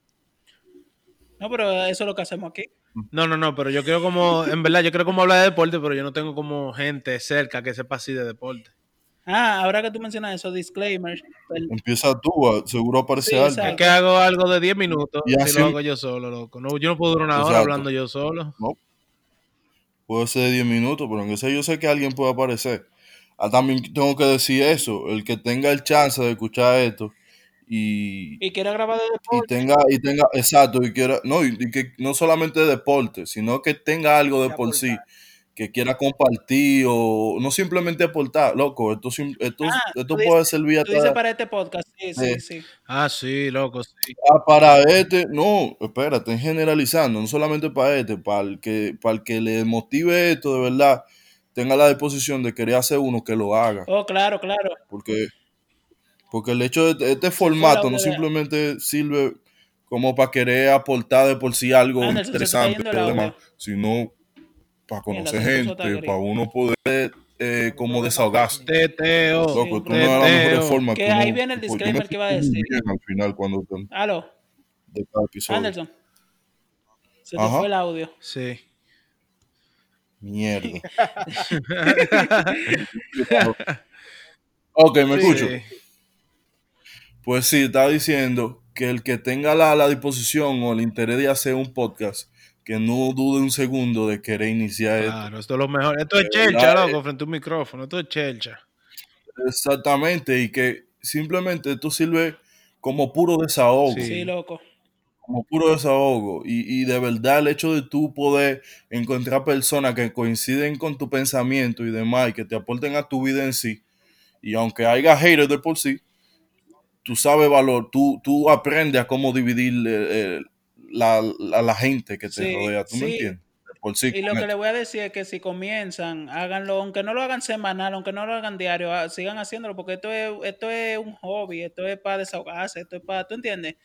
No, pero eso es lo que hacemos aquí. No, no, no, pero yo quiero como, en verdad, yo quiero como hablar de deporte, pero yo no tengo como gente cerca que sepa así de deporte. Ah, ahora que tú mencionas eso, disclaimer. el- Empieza tú, a- seguro aparece Sí, algo. Es que hago algo de 10 minutos Y si lo hago yo solo, loco. No, yo no puedo durar una hora Exacto. hablando yo solo. Puede ser de 10 minutos, pero aunque sea yo sé que alguien puede aparecer. Ah, también tengo que decir eso, el que tenga el chance de escuchar esto y, Y quiero grabar de y deporte. tenga, y tenga, exacto, y quiera, no, y, y que no solamente de deporte, sino que tenga algo de por sí, que quiera compartir o no simplemente aportar, loco, esto, esto, Ah, esto tú puede dices- servir Tú dices para este podcast. Sí, sí, sí. Ah, sí, loco, sí. Ah, para este, no, espérate, generalizando, no solamente para este, para el que, para el que le motive esto de verdad, tenga la disposición de querer hacer uno que lo haga. Oh, claro, claro. Porque, porque el hecho de este formato no simplemente sirve como para querer aportar de por sí algo Anderson, está interesante demás, sino para conocer gente, para uno poder eh, como desahogarse. Teteo. Loco, tú no Teteo. es la mejor forma Que ahí viene el disclaimer que iba a decir. bien al final cuando te- Aló, de cada episodio. Anderson. Se te Ajá. fue el audio. Sí. Mierda. *laughs* *laughs* ok, me escucho. Pues sí, estaba diciendo que el que tenga la, la disposición o el interés de hacer un podcast, que no dude un segundo de querer iniciar esto. Claro, esto es lo mejor. Esto es chelcha, verdad, loco, frente a un micrófono. Esto es chelcha. Exactamente, y que simplemente esto sirve como puro desahogo. Sí. Sí, loco. como puro desahogo. Y, y de verdad el hecho de tú poder encontrar personas que coinciden con tu pensamiento y demás y que te aporten a tu vida en sí. Y aunque haya haters de por sí, tú sabes valor, tú, tú aprendes a cómo dividir eh, eh, la, la, la gente que te Sí, rodea. ¿Tú me entiendes? De por sí. Y lo que le voy a decir es que si comienzan, háganlo, aunque no lo hagan semanal, aunque no lo hagan diario, ah, sigan haciéndolo, porque esto es, esto es un hobby, esto es para desahogarse, esto es para, ¿tú entiendes?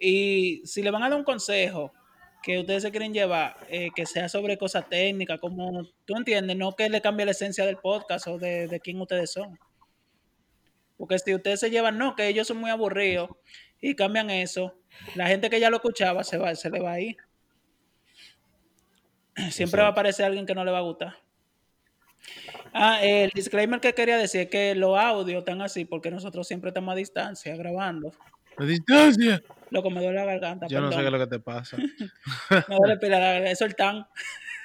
Y si le van a dar un consejo que ustedes se quieren llevar, eh, que sea sobre cosas técnicas, como, ¿tú entiendes? No que le cambie la esencia del podcast o de, de quién ustedes son. Porque si ustedes se llevan, no, que ellos son muy aburridos y cambian eso, la gente que ya lo escuchaba se, va, se le va a ir. *clears throat* Siempre va a aparecer alguien que no le va a gustar. Ah, el disclaimer que quería decir es que los audios están así porque nosotros siempre estamos a distancia grabando. A distancia. Loco, me duele la garganta. Yo no sé qué es lo que te pasa. *laughs* Me duele pila la garganta. Eso es el tan.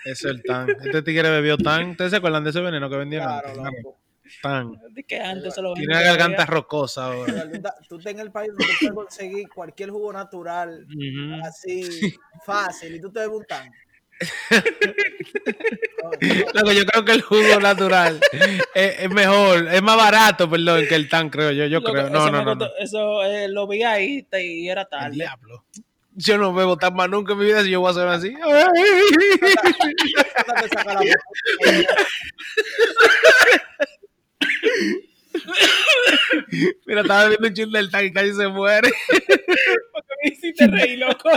Eso es el tan. Este tigre bebió tan. ¿Ustedes se acuerdan de ese veneno que vendían Claro, antes? loco. Tan. De que antes se lo Tiene la garganta rocosa ahora. Tú, estás en el país donde tú puedes conseguir cualquier jugo natural así fácil y tú te bebes un tan. Loco, yo creo que el jugo natural es, es mejor, es más barato, perdón, que el tan, creo yo. Yo Loco, creo. No, no, no. no. Eso eh, lo vi ahí te- y era El tarde. diablo. Yo no bebo tan más nunca en mi vida si yo voy a hacer así. *laughs* *laughs* Mira, estaba viendo un chin del tan y casi se muere. Porque me hiciste reír, loco.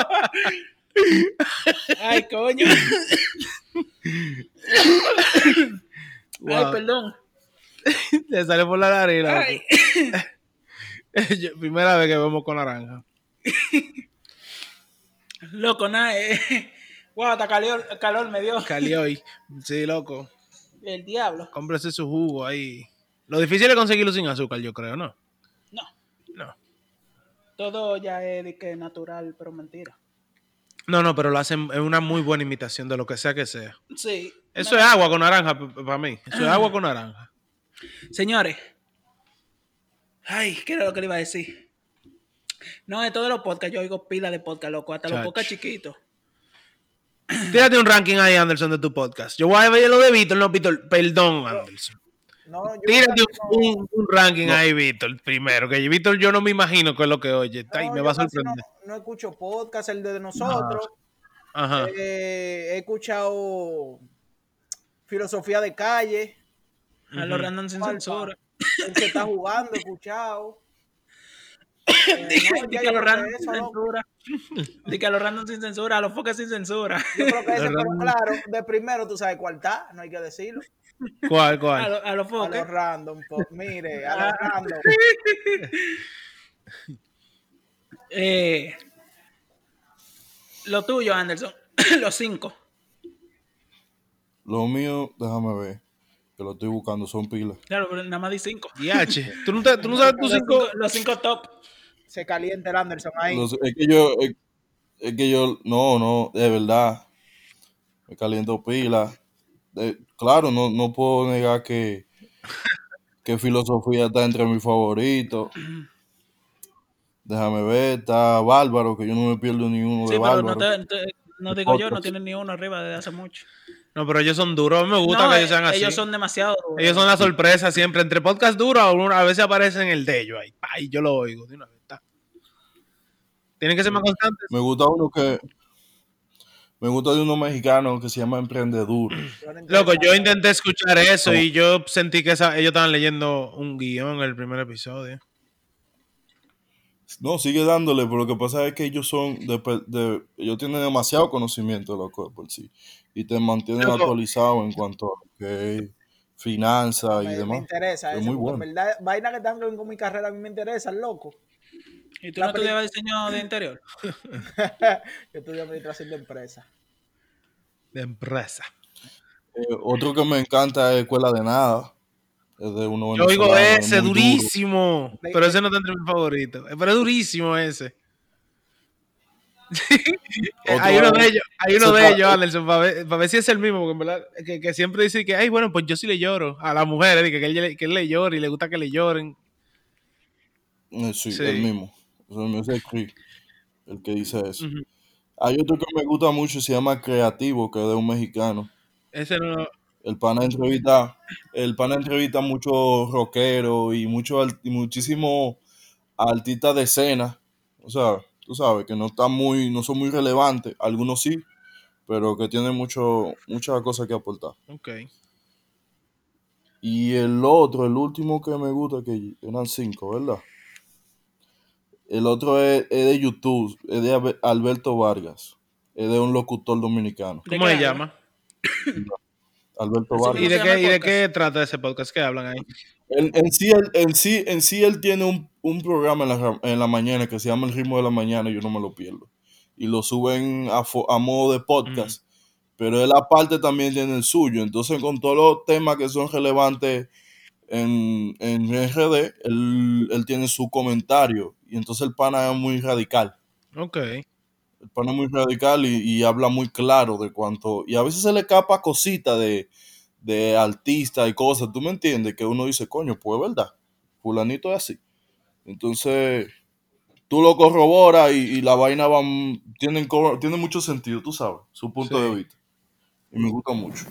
Ay, coño. Ay, perdón. Le sale por la nariz. loco. Ay. *laughs* Yo- primera vez que vemos con naranja. Loco, nada. Eh. Wow, hasta calor, calor me dio. Cali hoy. Sí, loco. El diablo. Cómprese su jugo ahí. Lo difícil es conseguirlo sin azúcar, yo creo, ¿no? No. No. Todo ya es que natural, pero mentira. No, no, pero lo hacen, es una muy buena imitación de lo que sea que sea. Sí. Eso es agua con naranja para mí. Eso es agua con naranja. Señores. Ay, ¿qué era lo que le iba a decir? No, de todos los podcasts, yo oigo pila de podcast, loco. Hasta los podcasts chiquitos. Tírate un ranking ahí, Anderson, de tu podcast. Yo voy a ver lo de Víctor, no, Víctor. Perdón, Anderson. No, yo Tírate un, no- un- un ranking ahí, Víctor, primero. Que Víctor, yo no me imagino qué es lo que oye. No, me va a sorprender. No, no escucho podcast, el de nosotros. Ajá. Eh, he escuchado filosofía de calle. A los random sin ¿Cuál, censura. El que está jugando, he escuchado. *laughs* Eh, no, a los random que sin censura. Dije a los random sin censura, a los focas sin censura. Yo creo que ese, pero claro, de primero tú sabes cuál está, no hay que decirlo. ¿Cuál, A, cuál? los- a los A focas. los random, po- mire, a Ah. los random. *laughs* Eh, lo tuyo, Anderson. *coughs* los cinco. Lo mío, déjame ver, que lo estoy buscando, son pilas. Claro, pero nada más di cinco. DH. ¿Tú no, te- tú no sabes tus Los cinco? cinco, los cinco top. Se calienta el Anderson ahí. Los- es que yo, es, es que yo, no, no, de verdad, me caliento pila. De- claro, no, no puedo negar que, *laughs* que filosofía está entre mis favoritos. Déjame ver, está Bárbaro, que yo no me pierdo ni uno Sí, de pero no, Bárbaro. te, te- no digo yo, no Podcast. tiene ni uno arriba desde hace mucho. No, pero ellos son duros. A mí me gusta No, que ellos sean eh, así. Ellos son demasiado duros. Ellos son la sorpresa siempre. Entre podcast duros, alguna- a veces aparece en el de ellos ahí. pa, y yo lo oigo de una vez. ta. Tienen que ser más constantes. Me gusta uno que. Me gusta de uno mexicano que se llama Emprendedor. *clears throat* Loco, yo intenté escuchar eso y yo sentí que esa- ellos estaban leyendo un guion en el primer episodio. No, sigue dándole, pero lo que pasa es que ellos son. De, pe- de- ellos tienen demasiado conocimiento, loco, por sí. Y te mantienen Loco. actualizado en cuanto a lo que es finanzas y me, me demás. interesa Es eso, muy bueno. en verdad, vaina que están con mi carrera a mí me interesa, loco. ¿Y tú la no estudiabas diseño de interior? *laughs* Yo estudio administración de empresas. De empresa. Eh, otro que me encanta es Escuela de Nada. Es de uno Yo oigo ese, duro. durísimo. Pero ese no está entre mis favoritos. Pero es durísimo ese. *laughs* Hay uno de ellos, hay uno de ellos, Anderson, para ver, para ver si es el mismo, porque en verdad, que, que siempre dice que, ay, bueno, pues yo sí le lloro a las mujeres, dice que, él, le- que él le llora y le gusta que le lloren. Eh, sí, Sí. el mismo. Es el mismo, ese es Chris, el que dice eso. Hay otro que me gusta mucho, se llama Creativo, que es de un mexicano. Ese no, El pana entrevista, el pana entrevista muchos rockeros y mucho, y muchísimos artistas de escena. O sea, tú sabes, que no están muy, no son muy relevantes. Algunos sí, pero que tienen mucho, muchas cosas que aportar. ok. Y el otro, el último que me gusta, que eran cinco, ¿verdad? El otro es, es de YouTube, es de Albe- Alberto Vargas. Es de un locutor dominicano. ¿De ¿Cómo qué se llama? Alberto Vargas. ¿Y ¿Cómo de, qué, ¿Y de qué trata ese podcast que hablan ahí? En, en sí, él, en, sí, en sí, él tiene un, un programa en la, en la mañana que se llama El ritmo de la mañana y yo no me lo pierdo. Y lo suben a, fo- a modo de podcast. Pero él aparte también tiene el suyo. Entonces, con todos los temas que son relevantes en, en RD, él, él tiene su comentario. Y entonces el pana es muy radical. Ok. El pana es muy radical y, y habla muy claro de cuánto. Y a veces se le escapa cositas de, de artista y cosas. ¿Tú me entiendes? Que uno dice, coño, pues es verdad. Fulanito es así. Entonces, tú lo corroboras y, y la vaina va, tiene, tiene mucho sentido, tú sabes, su punto Sí. de vista. Y me gusta mucho.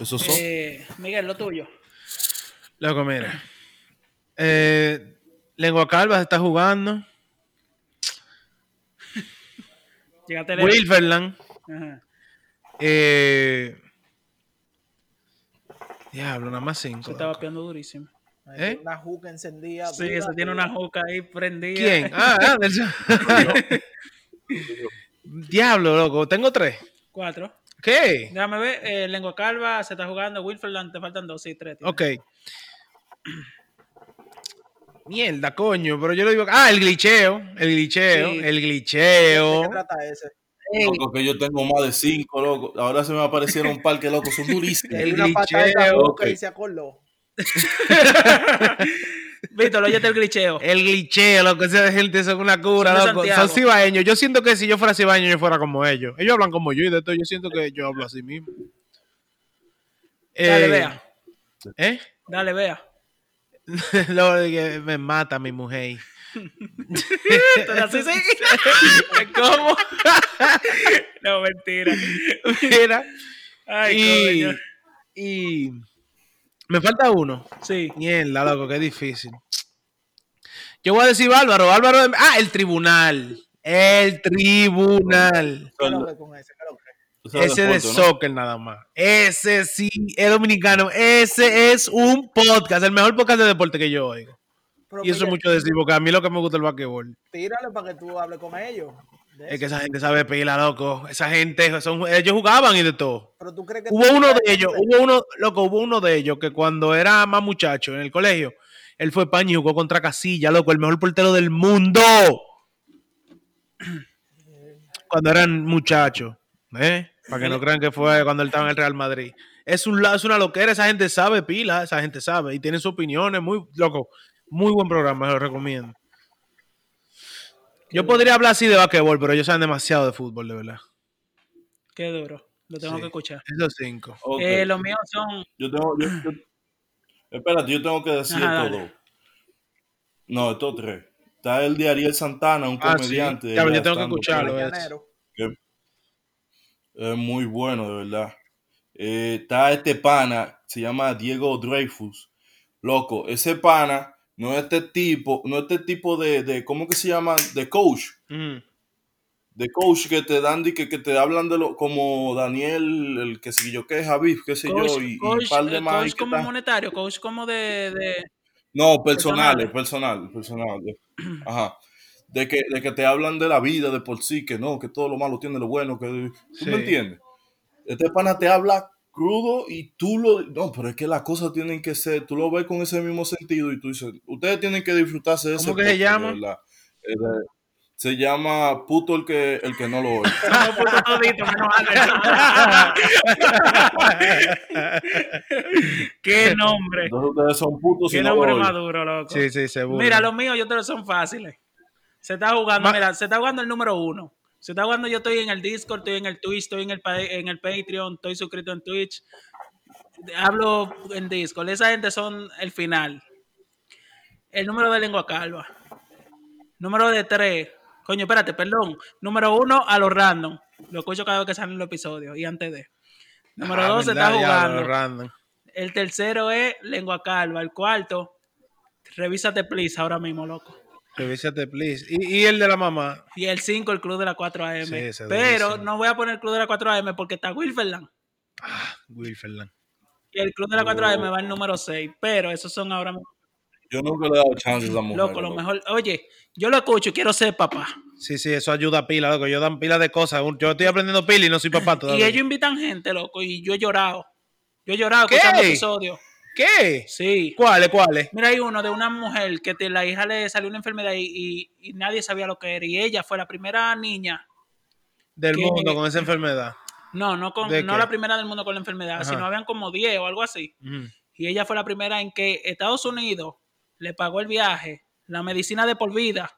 Esos son. Eh, Miguel, lo tuyo. Loco, mira. Eh, Lengua Calva se está jugando. Wilferland. Ajá. Eh, diablo, nada más cinco. Se estaba piando durísimo. ¿Eh? Una juca encendida. Sí, eso tiene una juca ahí prendida. ¿Quién? Ah, Anderson. *laughs* *laughs* diablo, loco. Tengo tres. Cuatro. ¿Qué? Déjame ver. eh, Lengua Calva se está jugando. Wilferland, te faltan dos. Sí, tres. tienes. Ok. Mierda, coño, pero yo lo digo. Ah, el glitcheo. El glitcheo. Sí. El ¿De glitcheo. qué trata ese? Loco, que yo tengo más de cinco, loco. Ahora se me aparecieron un par que locos, son durísimos. El Una glitcheo, y se acordó. Víctor, óyete el glitcheo. El glitcheo, loco, esa gente son una cura, Son loco. Santiago. Son cibaeños. Yo siento que si yo fuera cibaeño, yo fuera como ellos. Ellos hablan como yo y de todo, yo siento que yo hablo así mismo. Dale, Eh, vea. ¿Eh? Dale, vea. *laughs* Lo de que me mata mi mujer. *laughs* ¿Cómo? *laughs* no, mentira. Mira. Ay, y, coño. y me falta uno. Sí. Mierda, loco, qué difícil. Yo voy a decir Álvaro, Álvaro. de- Ah, el tribunal. El tribunal. ¿Qué lo que con ese? De soccer nada más. Ese sí es dominicano. Ese es un podcast, el mejor podcast de deporte que yo oigo. Pero Y eso es mucho decir, porque a mí lo que me gusta es el basquetbol. Tírale para que tú hables con ellos. Es que esa gente sabe pila, loco. Esa gente, son, ellos jugaban y de todo. Pero tú crees que Hubo tú uno de ellos, hubo uno, loco, hubo uno de ellos que cuando era más muchacho en el colegio, él fue paño y jugó contra Casilla, loco, el mejor portero del mundo. Cuando eran muchachos, ¿eh? Para que no crean que fue cuando él estaba en el Real Madrid. Es, un, es una loquera, esa gente sabe pila, esa gente sabe y tiene sus opiniones, muy loco, muy buen programa, lo recomiendo. Yo podría hablar así de basquetbol, pero ellos saben demasiado de fútbol, de verdad. Qué duro. Lo tengo Sí. que escuchar. Esos cinco. Eh, los míos son. Yo tengo. Yo, yo- espérate, yo tengo que decir Ajá, estos dale. dos. No, estos tres. Está el de Ariel Santana, un Ah, comediante. Yo tengo que escucharlo. Que- Es muy bueno, de verdad. Eh, está este pana, se llama Diego Dreyfus. Loco, ese pana no es este tipo, no es este tipo de, de ¿cómo que se llama? De coach. Ujú. De coach que te dan, y que, que te hablan de lo, como Daniel, el que sé yo, que es Javid, qué sé Coach, yo, y, y coach, un par de eh, más. coach como monetario, coach como de, de- No, personales, Personales. personal, personal. Ajá. De que, de que te hablan de la vida de por sí, que no, que todo lo malo tiene lo bueno, que tú Sí. me entiendes. Este pana te habla crudo y tú lo... No, pero es que las cosas tienen que ser, tú lo ves con ese mismo sentido y tú dices, ustedes tienen que disfrutarse de ese ¿Cómo que se llama? verdad. Eh, se llama puto el que, el que no lo oye. Somos putos toditos, menos. Qué nombre. Entonces ustedes son putos Qué y no lo maduro, loco. Sí, sí, seguro. Mira, los míos yo te los son fáciles. Se está jugando, Ma- mira, se está jugando el número uno. Se está jugando, yo estoy en el Discord, estoy en el Twitch, estoy en el, en el Patreon, estoy suscrito en Twitch. Hablo en Discord. Esa gente son el final. El número de lengua calva. Número de tres. Coño, espérate, perdón. Número uno, a los random. Lo escucho cada vez que salen los episodios y antes de. Número Ah, dos, se está jugando. random. El tercero es lengua calva. El cuarto, revísate please ahora mismo, loco. Revísate, please. ¿Y, y el de la mamá. Y el 5, el club de la 4AM. Sí, ese es Pero no voy a poner el club de la 4AM porque está Wilferland. Wilferland. Y el club de la 4AM Oh. va el número 6. Pero esos son ahora mismo. Yo nunca le he dado chance a esa mujer. Loco, lo loco. mejor. Oye, yo lo escucho y quiero ser papá. Sí, sí, eso ayuda a pila, loco. Yo dan pila de cosas. Yo estoy aprendiendo pila y no soy papá *laughs* Y todavía. ellos invitan gente, loco. Y yo he llorado. Yo he llorado ¿Qué? escuchando episodios. ¿Qué? Sí. ¿Cuáles, cuáles? Mira, hay uno de una mujer que te- la hija le salió una enfermedad y, y- y nadie sabía lo que era. Y ella fue la primera niña. Del mundo con esa enfermedad. No, no, con, ¿De no qué? la primera del mundo con la enfermedad, Ajá. sino habían como 10 o algo así. Y ella fue la primera en que Estados Unidos le pagó el viaje, la medicina de por vida,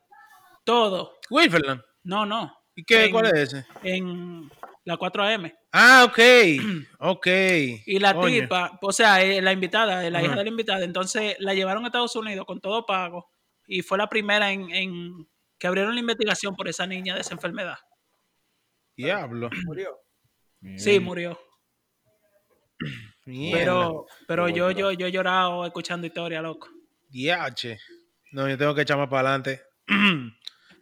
todo. Wilferland. No, no. ¿Y qué? En- ¿Cuál es ese? En la 4AM. Ah, ok. *clears throat* Ok. Y la tipa, o sea, eh, la invitada, la hija de la invitada, entonces la llevaron a Estados Unidos con todo pago y fue la primera en, en que abrieron la investigación por esa niña de esa enfermedad. Diablo. *clears throat* Murió. Sí, murió. *clears throat* Mierda. Pero, pero Qué yo, yo, yo he llorado escuchando historia, loco. Diache. No, yo tengo que echar más para adelante.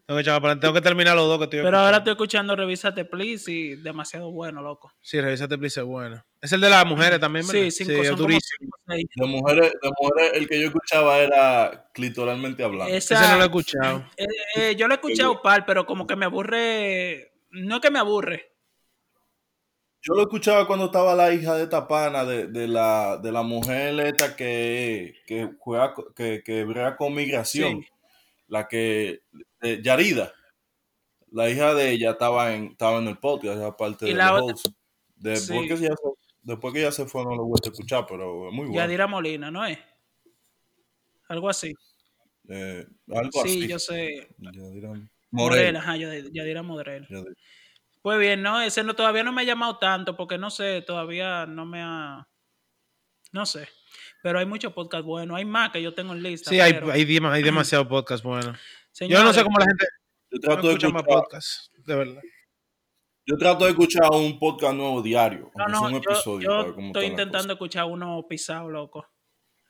Tengo que echar. Tengo que terminar los dos que estoy Pero ahora estoy escuchando Revísate Please y demasiado bueno, loco. Sí, revísate, please, es bueno. Es el de las mujeres también, ¿verdad? Sí, cinco, es son como durísimo. De mujeres, de mujeres, el que yo escuchaba era clitoralmente hablando. Esa- Ese no lo he escuchado. eh, eh, yo lo he escuchado par, pero como que me aburre. No es que me aburre. Yo lo escuchaba cuando estaba la hija de Tapana, de, de la, de la mujer esta que, que juega, que, que brega con migración. Sí. La que, eh, Yarida. La hija de ella estaba en, estaba en el podcast, era parte Y de la los otra-. Después, Sí. que ella se, después que ella se fue, no lo voy a escuchar, pero es muy bueno. Yadira Molina, ¿no es? Algo así. Eh, algo Sí, así. yo sé. Yadira Morel. ajá, Yad- Yadira. Yadira. Pues bien, no, ese no, todavía no me ha llamado tanto porque no sé, todavía no me ha. No sé. Pero hay muchos podcasts buenos. Hay más que yo tengo en lista. Sí, hay, pero, hay, dem- hay demasiado podcast bueno. Yo señores, no sé cómo la gente Yo no trato, de escucha más escuchar, podcast, de verdad. yo trato de escuchar un podcast nuevo diario, No, no, yo, episodio. yo estoy intentando escuchar uno pisado, loco.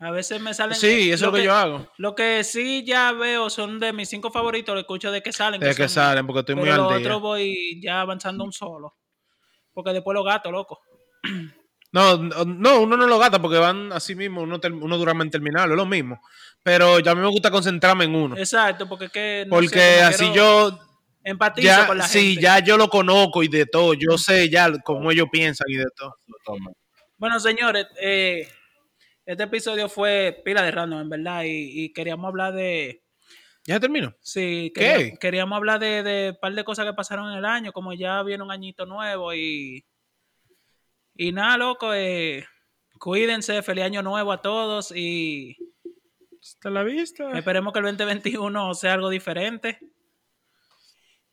A veces me salen. Sí, eso es lo que yo hago. Lo que sí ya veo son de mis cinco favoritos, lo escucho de que salen. Desde que son- salen, porque estoy muy Pero al los día. otros voy ya avanzando un solo. Porque después los gatos, loco. *clears throat* No, no, no, uno no lo gasta porque van así mismo, uno, uno dura en terminarlo, es lo mismo. Pero ya a mí me gusta concentrarme en uno. Exacto, porque es que. no porque sé, así yo, Empatizo ya, con la sí, gente. ya yo lo conozco y de todo. Yo sé ya cómo ellos piensan y de todo. Bueno, señores, eh, este episodio fue pila de random, en verdad. Y, y queríamos hablar de. ¿Ya se terminó? Sí, ¿Qué? quería- queríamos hablar de, de un par de cosas que pasaron en el año, como ya viene un añito nuevo y. Y nada, loco, eh, cuídense, feliz año nuevo a todos y Hasta la vista. esperemos que el 2021 sea algo diferente.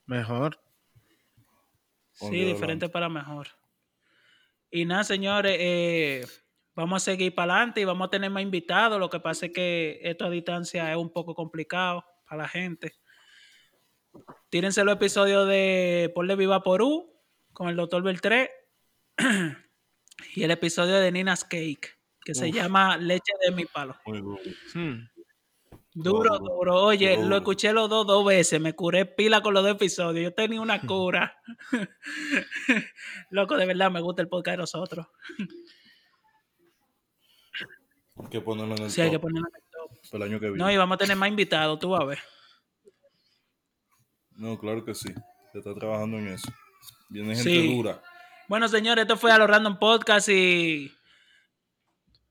Mejor. Sí, diferente para mejor. Y nada, señores, eh, vamos a seguir para adelante y vamos a tener más invitados. Lo que pasa es que esto a distancia es un poco complicado para la gente. Tírense los episodios de Ponle Viva por U, con el doctor Beltré *clears throat* y el episodio de Nina's Cake, que se llama Leche de mi palo. Muy. Hmm. Duro, Duro. Oye, duro. lo escuché los dos dos veces, me curé pila con los dos episodios. Yo tenía una *laughs* cura. *laughs* Loco, de verdad me gusta el podcast de nosotros. Hay que ponerlo en el Sí, hay que ponerlo en el top. para el año que viene. No, y vamos a tener más invitados, tú vas a ver. No, claro que sí. Se está trabajando en eso. Viene gente Sí. dura. Bueno, señores, esto fue a los Random Podcast y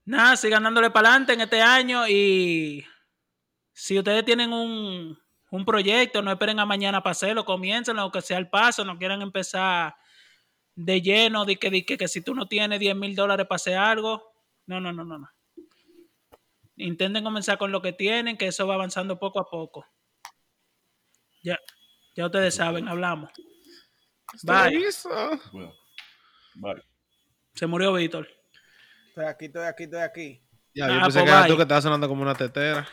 nada, sigan dándole para adelante en este año y si ustedes tienen un, un proyecto, no esperen a mañana para hacerlo, comiencen aunque sea el paso, no quieran empezar de lleno, de que, de que, que si tú no tienes 10 mil dólares para hacer algo, no, no, no, no, no. Intenten comenzar con lo que tienen, que eso va avanzando poco a poco. Ya, ya ustedes saben, hablamos. Bye. Se murió Víctor. Estoy aquí, estoy aquí, estoy aquí. Ya, yo Ah, pensé pues que era tú que estabas sonando como una tetera.